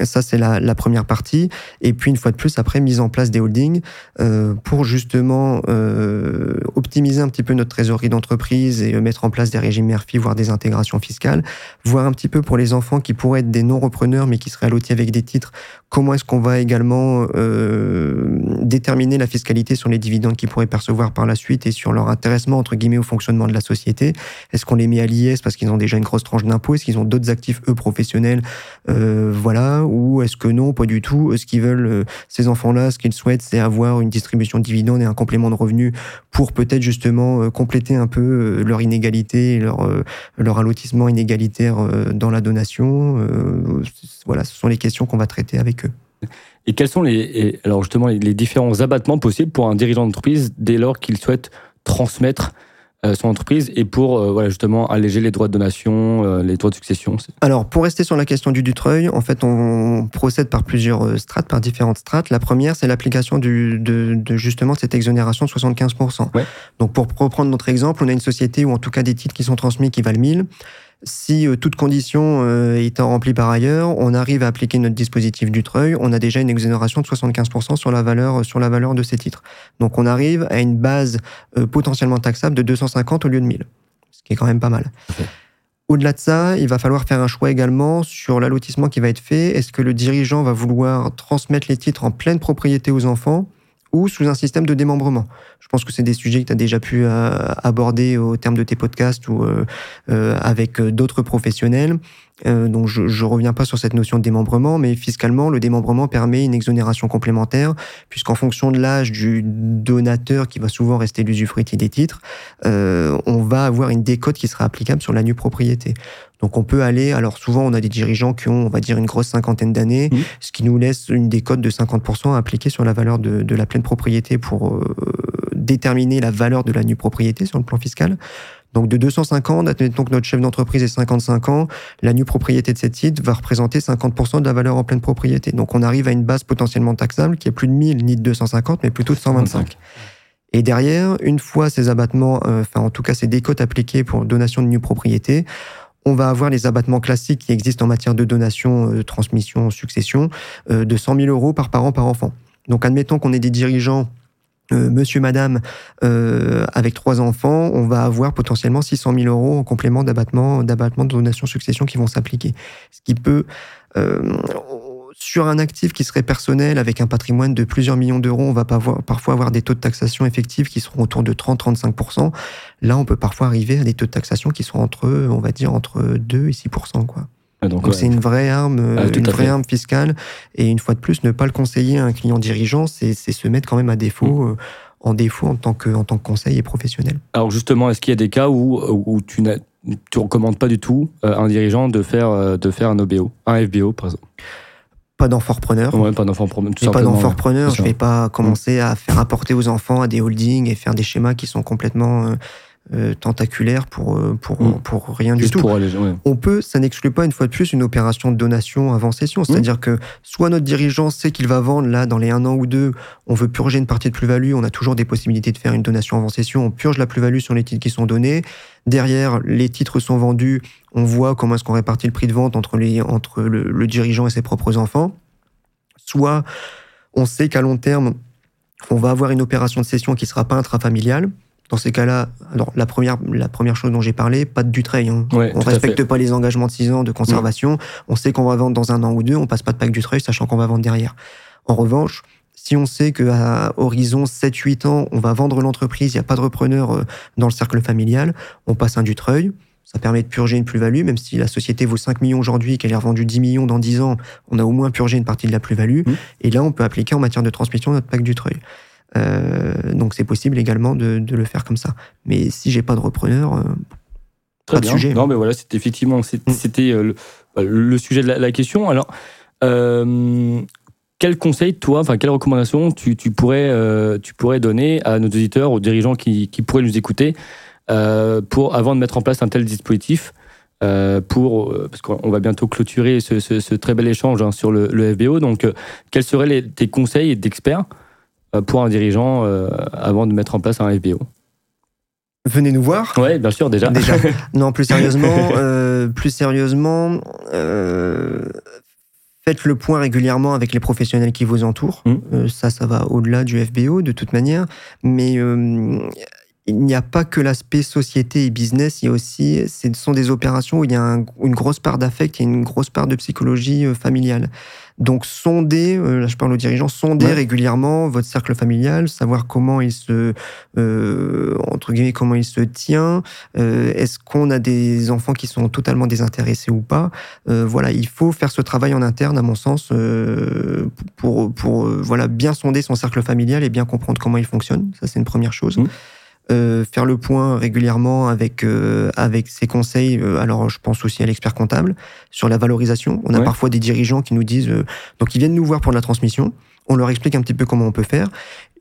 ça, c'est la, la, première partie. Et puis, une fois de plus, après, mise en place des holdings euh, pour justement euh, optimiser un petit peu notre trésorerie d'entreprise et mettre en place des régimes MERFI, voire des intégrations fiscales, voir un petit peu pour les enfants qui pourraient être des non-repreneurs, mais qui seraient allotis avec des titres, comment est-ce qu'on va également euh, déterminer la fiscalité sur les dividendes qu'ils pourraient percevoir par la suite et sur leur intéressement, entre guillemets, au fonctionnement de la société? Est-ce qu'on les met à l'IS parce qu'ils ont déjà une grosse tranche d'impôt Est-ce qu'ils ont d'autres actifs, eux, professionnels? Euh, Voilà. Ou est-ce que non, pas du tout Ce qu'ils veulent, euh, ces enfants-là, ce qu'ils souhaitent, c'est avoir une distribution de dividendes et un complément de revenus pour peut-être justement euh, compléter un peu euh, leur inégalité, leur, leur allotissement inégalitaire dans la donation. Voilà, ce sont les questions qu'on va traiter avec. Et quels sont les, alors justement les, différents abattements possibles pour un dirigeant d'entreprise dès lors qu'il souhaite transmettre euh, son entreprise et pour euh, voilà, justement alléger les droits de donation, euh, les droits de succession Alors, pour rester sur la question du Dutreuil, en fait, on procède par plusieurs strates, par différentes strates. La première, c'est l'application de, de, justement cette exonération de 75%. Donc, pour reprendre notre exemple, on a une société ou en tout cas des titres qui sont transmis qui valent 1000 si euh, toute condition euh, étant remplie par ailleurs, on arrive à appliquer notre dispositif du treuil, on a déjà une exonération de 75% sur la valeur sur la valeur de ces titres. Donc on arrive à une base euh, potentiellement taxable de 250 au lieu de 1000, ce qui est quand même pas mal. Au-delà de ça, il va falloir faire un choix également sur l'allotissement qui va être fait. Est-ce que le dirigeant va vouloir transmettre les titres en pleine propriété aux enfants ou sous un système de démembrement. Je pense que c'est des sujets que tu as déjà pu euh, aborder au terme de tes podcasts ou euh, euh, avec d'autres professionnels. Donc je ne reviens pas sur cette notion de démembrement, mais fiscalement, le démembrement permet une exonération complémentaire, puisqu'en fonction de l'âge du donateur, qui va souvent rester l'usufruitier des titres, on va avoir une décote qui sera applicable sur la nue propriété. Donc on peut aller, alors souvent on a des dirigeants qui ont, on va dire, une grosse cinquantaine d'années, mmh. ce qui nous laisse une décote de 50% appliquée sur la valeur de, la pleine propriété pour euh, déterminer la valeur de la nue propriété sur le plan fiscal. Donc de 250, admettons que notre chef d'entreprise est 55 ans, la nue propriété de cette titre va représenter 50% de la valeur en pleine propriété. Donc on arrive à une base potentiellement taxable qui est plus de 1000 ni de 250, mais plutôt de 125. Et derrière, une fois ces abattements, euh, enfin en tout cas ces décotes appliquées pour donation de nue propriété, on va avoir les abattements classiques qui existent en matière de donation, euh, transmission, succession, euh, de 100 000 euros par parent par enfant. Donc admettons qu'on ait des dirigeants euh, monsieur, madame, avec trois enfants, on va avoir potentiellement 600 000 euros en complément d'abattement, d'abattement de donation succession qui vont s'appliquer. Ce qui peut, sur un actif qui serait personnel avec un patrimoine de plusieurs millions d'euros, on va parfois avoir des taux de taxation effectifs qui seront autour de 30-35%. Là, on peut parfois arriver à des taux de taxation qui sont entre, on va dire, entre 2 et 6%. Quoi. Ah, donc, c'est une vraie arme, ah, une vraie arme fiscale. Et une fois de plus, ne pas le conseiller à un client dirigeant, c'est se mettre quand même à défaut. Mm. Euh, en défaut en tant que en tant que conseil et professionnel. Alors justement, est-ce qu'il y a des cas où, où tu ne recommandes pas du tout à euh, un dirigeant de faire euh, de faire un OBO, un FBO par exemple? Pas d'enfant repreneur. Ouais, pas d'enfant repreneur. Pas d'enfant repreneur. Je vais pas commencer à faire apporter aux enfants à des holdings et faire des schémas qui sont complètement euh, euh tentaculaires pour euh, pour mm. pour rien du tout. Pour On peut, ça n'exclut pas une fois de plus une opération de donation avant cession. Mm. C'est-à-dire que soit notre dirigeant sait qu'il va vendre là dans les un an ou deux, on veut purger une partie de plus-value, on a toujours des possibilités de faire une donation avant cession. On purge la plus-value sur les titres qui sont donnés. Derrière, les titres sont vendus, on voit comment est-ce qu'on répartit le prix de vente entre, les, entre le, dirigeant et ses propres enfants. Soit on sait qu'à long terme, on va avoir une opération de cession qui ne sera pas intrafamiliale. Dans ces cas-là, alors la première, la première chose dont j'ai parlé, pas de Dutreil. Hein. on ne respecte pas les engagements de 6 ans de conservation. On sait qu'on va vendre dans un an ou deux, on passe pas de pack Dutreil, sachant qu'on va vendre derrière. En revanche, si on sait qu'à horizon 7-8 ans, on va vendre l'entreprise, il n'y a pas de repreneur euh, dans le cercle familial, on passe un Dutreuil. Ça permet de purger une plus-value, même si la société vaut 5 millions aujourd'hui, qu'elle est revendue 10 millions dans 10 ans, on a au moins purgé une partie de la plus-value. Mmh. Et là, on peut appliquer en matière de transmission notre pack Dutreuil. Euh, donc c'est possible également de, le faire comme ça. Mais si j'ai pas de repreneur, euh, pas de sujet. Non, mais voilà, c'était effectivement mmh. c'était euh, le, sujet de la, question. Alors, quel conseil, toi, enfin, quelle recommandation tu, pourrais, euh, tu pourrais donner à nos auditeurs, aux dirigeants qui, pourraient nous écouter, euh, pour, avant de mettre en place un tel dispositif euh, pour, parce qu'on va bientôt clôturer ce, très bel échange hein, sur le, FBO. Donc, quels seraient les, tes conseils d'experts pour un dirigeant avant de mettre en place un FBO Venez nous voir. Oui, bien sûr, déjà. déjà. (laughs) Non, plus sérieusement, plus sérieusement, Faites le point régulièrement avec les professionnels qui vous entourent. Mmh. Euh, ça, ça va au-delà du FBO de toute manière. Mais euh, il n'y a pas que l'aspect société et business, il y a aussi, ce sont des opérations où il y a une grosse part d'affect et une grosse part de psychologie euh, familiale. Donc sonder, euh, là je parle aux dirigeants, sonder régulièrement votre cercle familial, savoir comment il se, euh, entre guillemets, comment il se tient. Est-ce qu'on a des enfants qui sont totalement désintéressés ou pas? Voilà, il faut faire ce travail en interne, à mon sens, pour, pour voilà bien sonder son cercle familial et bien comprendre comment il fonctionne. Ça c'est une première chose. Mmh. Euh, faire le point régulièrement avec euh, avec ses conseils. Euh, alors, je pense aussi à l'expert comptable sur la valorisation. On a parfois des dirigeants qui nous disent donc ils viennent nous voir pour la transmission. On leur explique un petit peu comment on peut faire.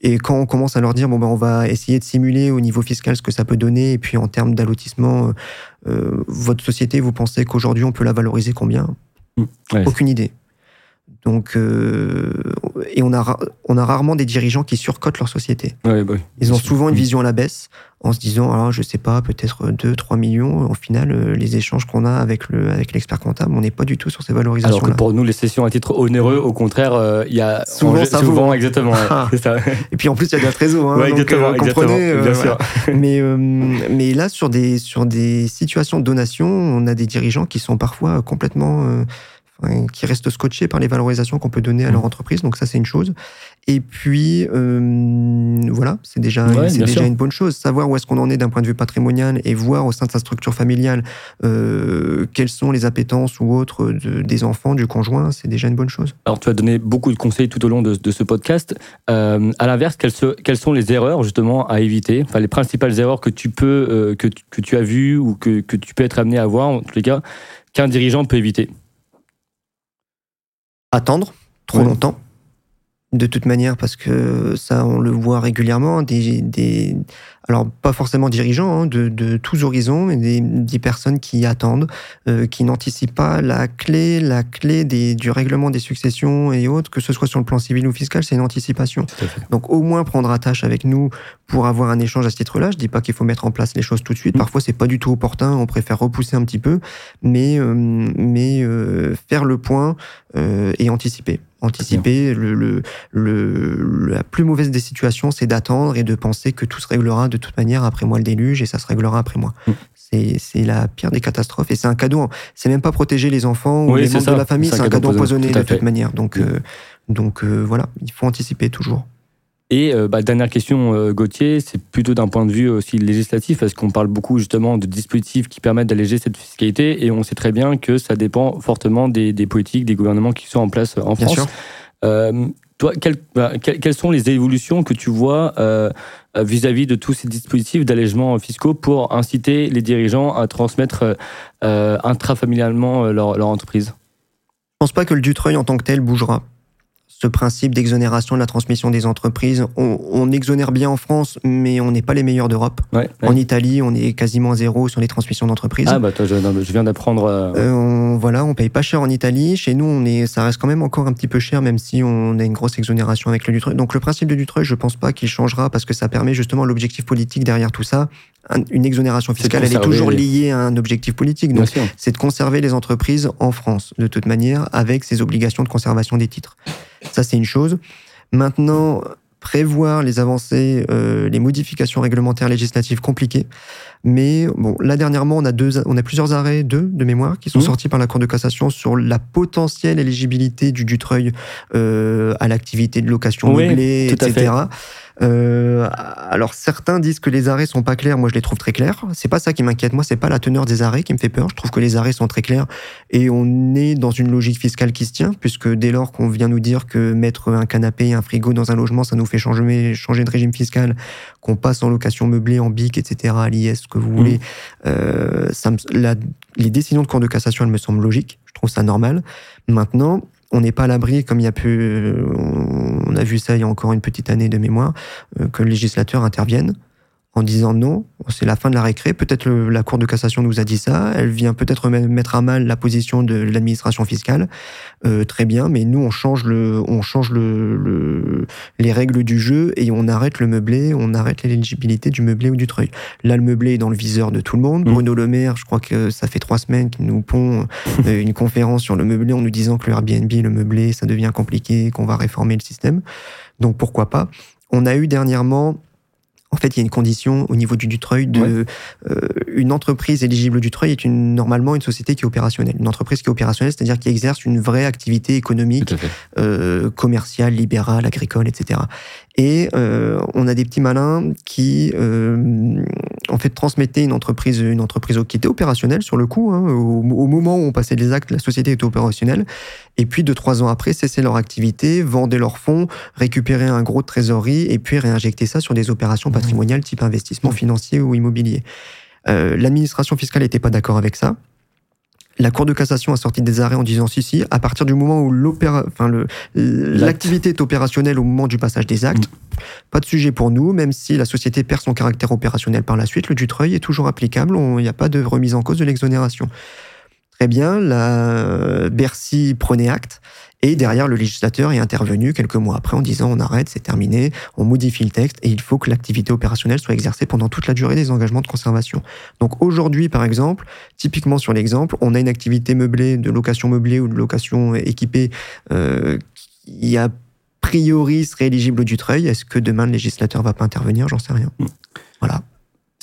Et quand on commence à leur dire bon ben on va essayer de simuler au niveau fiscal ce que ça peut donner et puis en termes d'allotissement, votre société, vous pensez qu'aujourd'hui on peut la valoriser combien? Mmh. Aucune idée. Donc, euh, et on a, on a rarement des dirigeants qui surcotent leur société. Bah Ils ont souvent une vision à la baisse en se disant, alors, ah, je sais pas, peut-être 2, 3 millions. Au final, euh, les échanges qu'on a avec le, avec l'expert comptable, on n'est pas du tout sur ces valorisations. Alors que pour nous, les sessions à titre onéreux, au contraire, euh, il y a souvent, ça souvent exactement. (laughs) ça. Et puis en plus, il y a de la trésor. Hein, exactement, comprenez, bien sûr. (laughs) Mais, mais là, sur des, sur des situations de donation, on a des dirigeants qui sont parfois complètement qui restent scotchés par les valorisations qu'on peut donner à leur mmh. entreprise. Donc ça, c'est une chose. Et puis, euh, voilà, c'est déjà, c'est déjà une bonne chose. Savoir où est-ce qu'on en est d'un point de vue patrimonial et voir au sein de sa structure familiale euh, quelles sont les appétences ou autres des enfants, du conjoint, c'est déjà une bonne chose. Alors, tu as donné beaucoup de conseils tout au long de, ce podcast. Euh, à l'inverse, quelles, quelles, sont les erreurs justement à éviter? Enfin, les principales erreurs que tu peux, que, que, tu as vues ou que, que tu peux être amené à voir, en tous les cas, qu'un dirigeant peut éviter? Attendre trop longtemps. De toute manière, parce que ça, on le voit régulièrement, des, des alors pas forcément dirigeants, hein, de, de, tous horizons, mais des, des personnes qui attendent, euh, qui n'anticipent pas la clé, la clé des, du règlement des successions et autres, que ce soit sur le plan civil ou fiscal, c'est une anticipation. Donc au moins prendre attache avec nous pour avoir un échange à ce titre-là. Je dis pas qu'il faut mettre en place les choses tout de suite. Mmh. Parfois c'est pas du tout opportun, on préfère repousser un petit peu, mais euh, mais euh, faire le point et anticiper anticiper. Le, le, le, la plus mauvaise des situations, c'est d'attendre et de penser que tout se réglera de toute manière après moi le déluge et ça se réglera après moi. Mm. C'est la pire des catastrophes et c'est un cadeau. C'est même pas protéger les enfants ou les membres de la famille, c'est un, cadeau empoisonné de toute manière. Donc, mm. euh, donc euh, voilà, il faut anticiper toujours. Et euh, bah, dernière question, Gauthier, c'est plutôt d'un point de vue aussi législatif, parce qu'on parle beaucoup justement de dispositifs qui permettent d'alléger cette fiscalité, et on sait très bien que ça dépend fortement des, politiques, des gouvernements qui sont en place en France. Bah, quelles, sont les évolutions que tu vois euh, vis-à-vis de tous ces dispositifs d'allègement fiscaux pour inciter les dirigeants à transmettre euh, intrafamilialement euh, leur, leur entreprise? Je pense pas que le Dutreuil en tant que tel bougera ce principe d'exonération de la transmission des entreprises. On, exonère bien en France, mais on n'est pas les meilleurs d'Europe. En Italie, on est quasiment à zéro sur les transmissions d'entreprises. Ah bah je, je viens d'apprendre. Euh... Euh, on, voilà, on paye pas cher en Italie. Chez nous, on est, ça reste quand même encore un petit peu cher, même si on a une grosse exonération avec le Dutreuil. Donc le principe de Dutreuil, je pense pas qu'il changera parce que ça permet justement l'objectif politique derrière tout ça. Une exonération fiscale, elle est toujours liée à un objectif politique. Donc, c'est de conserver les entreprises en France, de toute manière, avec ces obligations de conservation des titres. Ça, c'est une chose. Maintenant, prévoir les avancées, euh, les modifications réglementaires législatives compliquées. Mais bon, là dernièrement, on a deux, on a plusieurs arrêts, deux de mémoire, qui sont mmh. sortis par la Cour de cassation sur la potentielle éligibilité du Dutreuil euh, à l'activité de location meublée, etc. Euh, alors certains disent que les arrêts sont pas clairs, moi je les trouve très clairs. C'est pas ça qui m'inquiète, moi c'est pas la teneur des arrêts qui me fait peur. Je trouve que les arrêts sont très clairs et on est dans une logique fiscale qui se tient, puisque dès lors qu'on vient nous dire que mettre un canapé et un frigo dans un logement, ça nous fait changer, changer de régime fiscal, qu'on passe en location meublée, en BIC, etc., à l'IS, ce que vous voulez, mmh. euh, ça les décisions de Cour de cassation, elles me semblent logiques. Je trouve ça normal. Maintenant, on n'est pas à l'abri, comme il y a pu, on a vu ça il y a encore une petite année de mémoire, euh, que le législateur intervienne en disant non, c'est la fin de la récré. Peut-être la Cour de cassation nous a dit ça. Elle vient peut-être mettre à mal la position de l'administration fiscale. Euh, très bien, mais nous on change le, on change le, les règles du jeu et on arrête le meublé, on arrête l'éligibilité du meublé ou du treuil. Là, le meublé est dans le viseur de tout le monde. Mmh. Bruno Le Maire, je crois que ça fait trois semaines qu'il nous pond euh, (laughs) une conférence sur le meublé en nous disant que le Airbnb, le meublé, ça devient compliqué, qu'on va réformer le système. Donc pourquoi pas? On a eu dernièrement En fait, il y a une condition au niveau du Dutreuil de euh, une entreprise éligible au Dutreuil est une, normalement une société qui est opérationnelle. Une entreprise qui est opérationnelle, c'est-à-dire qui exerce une vraie activité économique, euh, commerciale, libérale, agricole, etc. Et euh, on a des petits malins qui, euh, en fait, transmettaient une entreprise, une entreprise qui était opérationnelle sur le coup. Hein, au, au, moment où on passait les actes, la société était opérationnelle. Et puis, deux, trois ans après, cessaient leur activité, vendaient leurs fonds, récupéraient un gros de trésorerie et puis réinjectaient ça sur des opérations patrimoniales type investissement financier ou immobilier. Euh, L'administration fiscale n'était pas d'accord avec ça. La Cour de cassation a sorti des arrêts en disant si, si, à partir du moment où l'activité est opérationnelle au moment du passage des actes, mm. pas de sujet pour nous, même si la société perd son caractère opérationnel par la suite, le Dutreuil est toujours applicable, il n'y a pas de remise en cause de l'exonération. Très bien, la Bercy prenait acte et derrière, le législateur est intervenu quelques mois après en disant on arrête, c'est terminé, on modifie le texte et il faut que l'activité opérationnelle soit exercée pendant toute la durée des engagements de conservation. Donc aujourd'hui, par exemple, typiquement sur l'exemple, on a une activité meublée, de location meublée ou de location équipée euh, qui a priori serait éligible au Dutreuil. Est-ce que demain le législateur va pas intervenir? J'en sais rien. Hmm. Voilà.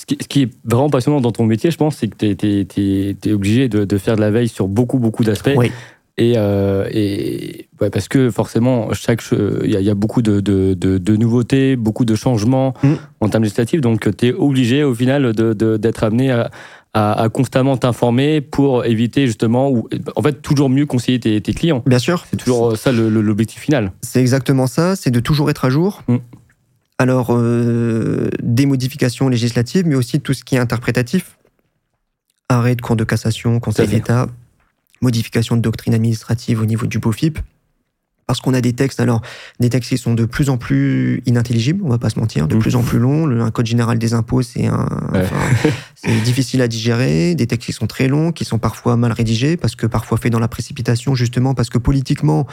Ce qui, est vraiment passionnant dans ton métier, je pense, c'est que tu es, obligé de, de, faire de la veille sur beaucoup, beaucoup d'aspects. Oui. Et, euh, et parce que forcément, il y, a beaucoup de, de, de, nouveautés, beaucoup de changements mm. en termes législatifs. Donc, tu es obligé au final d'être amené à, à, constamment t'informer pour éviter justement, ou en fait, toujours mieux conseiller tes, tes clients. Bien sûr. C'est toujours ça l'objectif final. C'est exactement ça, c'est de toujours être à jour. Mm. Alors, euh, des modifications législatives, mais aussi tout ce qui est interprétatif. Arrêt de cours de cassation, Conseil d'État, modification de doctrine administrative au niveau du BOFIP. Parce qu'on a des textes, alors, des textes qui sont de plus en plus inintelligibles, on va pas se mentir, de plus en plus longs. Le, un code général des impôts, c'est un, c'est (laughs) difficile à digérer. Des textes qui sont très longs, qui sont parfois mal rédigés, parce que parfois faits dans la précipitation, justement, parce que politiquement,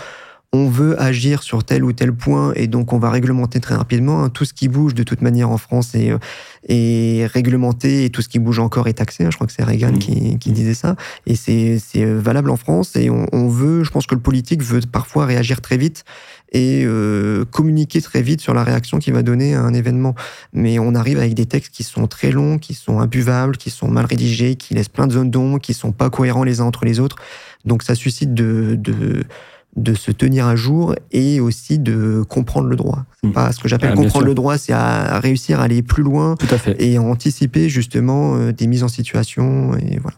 on veut agir sur tel ou tel point et donc on va réglementer très rapidement. Hein. Tout ce qui bouge de toute manière en France est, euh, est réglementé et tout ce qui bouge encore est taxé. Hein. Je crois que c'est Reagan mmh. qui, qui, disait ça. Et c'est euh, valable en France et on, on, veut, je pense que le politique veut parfois réagir très vite et euh, communiquer très vite sur la réaction qu'il va donner à un événement. Mais on arrive avec des textes qui sont très longs, qui sont imbuvables, qui sont mal rédigés, qui laissent plein de zones d'ombre, qui sont pas cohérents les uns entre les autres. Donc ça suscite de, de de se tenir à jour et aussi de comprendre le droit. Hmm. pas ce que j'appelle ah, comprendre le droit, c'est à réussir à aller plus loin Tout à fait. et anticiper justement euh, des mises en situation et voilà.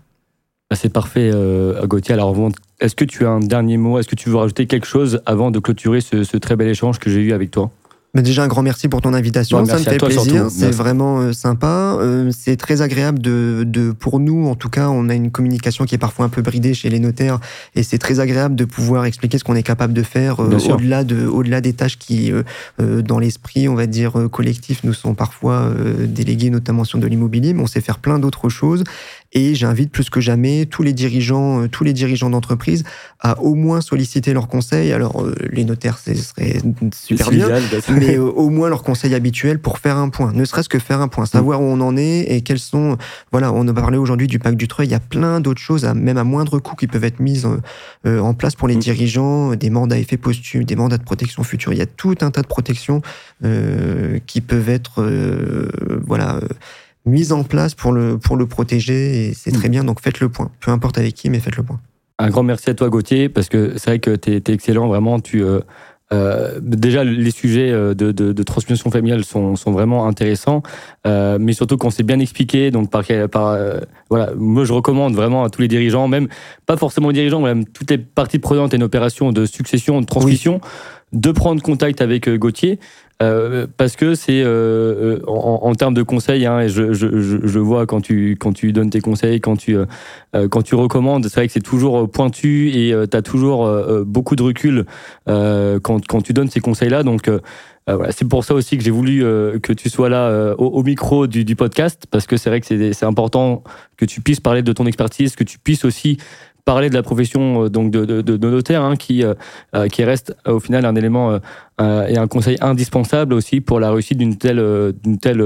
Ah, c'est parfait, euh, Gauthier. Alors, est-ce que tu as un dernier mot? Est-ce que tu veux rajouter quelque chose avant de clôturer ce très bel échange que j'ai eu avec toi? Mais déjà un grand merci pour ton invitation, ça me fait plaisir, c'est vraiment euh, sympa, euh, c'est très agréable de, de, pour nous en tout cas, on a une communication qui est parfois un peu bridée chez les notaires et c'est très agréable de pouvoir expliquer ce qu'on est capable de faire euh, au-delà de au-delà des tâches qui dans l'esprit, on va dire collectif, nous sont parfois délégués notamment sur de l'immobilier, mais on sait faire plein d'autres choses et j'invite plus que jamais tous les dirigeants, euh, tous les dirigeants d'entreprise à au moins solliciter leurs conseils. Alors, euh, les notaires, ce serait super bien, mais euh, au moins leurs conseils habituels pour faire un point. Ne serait-ce que faire un point, savoir où on en est et quels sont. Voilà, on a parlé aujourd'hui du pacte du Treuil. Il y a plein d'autres choses, même à moindre coût, qui peuvent être mises en place pour les mm. dirigeants, des mandats à effet posthume, des mandats de protection future. Il y a tout un tas de protections qui peuvent être, voilà mise en place pour le, pour le protéger et c'est très mm. bien. Donc faites le point. Peu importe avec qui, mais faites le point. Un grand merci à toi, Gauthier, parce que c'est vrai que tu es, excellent. Vraiment, tu. Euh, euh, déjà, les sujets euh, de, de, transmission familiale sont, sont vraiment intéressants, mais surtout qu'on s'est bien expliqué. Donc, par, par voilà, moi je recommande vraiment à tous les dirigeants, même pas forcément les dirigeants, même toutes les parties prenantes à une opération de succession, de transmission, de prendre contact avec Gauthier. Euh, parce que c'est euh, euh, en, en, termes de conseils, hein, et je, je, je, vois quand tu quand tu donnes tes conseils, quand tu quand tu recommandes, c'est vrai que c'est toujours pointu et tu as toujours beaucoup de recul quand quand tu donnes ces conseils-là. Donc voilà, c'est pour ça aussi que j'ai voulu que tu sois là au, au, micro du, du podcast, parce que c'est vrai que c'est important que tu puisses parler de ton expertise, que tu puisses aussi parler de la profession euh, donc de, de, de notaire, hein, qui, euh, euh, qui reste au final un élément et un conseil indispensable aussi pour la réussite d'une telle, d'une telle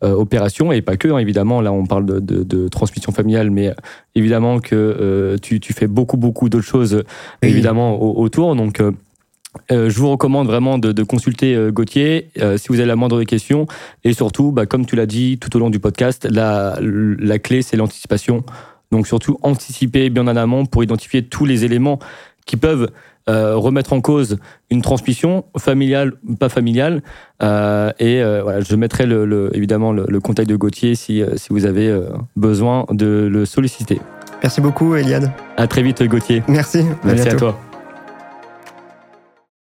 opération, et pas que, hein, évidemment, là on parle de, de, transmission familiale, mais évidemment que tu, tu, fais beaucoup, beaucoup d'autres choses, évidemment, autour. Donc, Euh, je vous recommande vraiment de, consulter euh, Gauthier si vous avez la moindre question. Et surtout, bah, comme tu l'as dit tout au long du podcast, la, la clé, c'est l'anticipation. Donc surtout, anticiper bien en amont pour identifier tous les éléments qui peuvent remettre en cause une transmission familiale ou pas familiale. et voilà, je mettrai le, évidemment le, contact de Gauthier si, si vous avez besoin de le solliciter. Merci beaucoup, Eliade. À très vite, Gauthier. Merci. Merci à toi.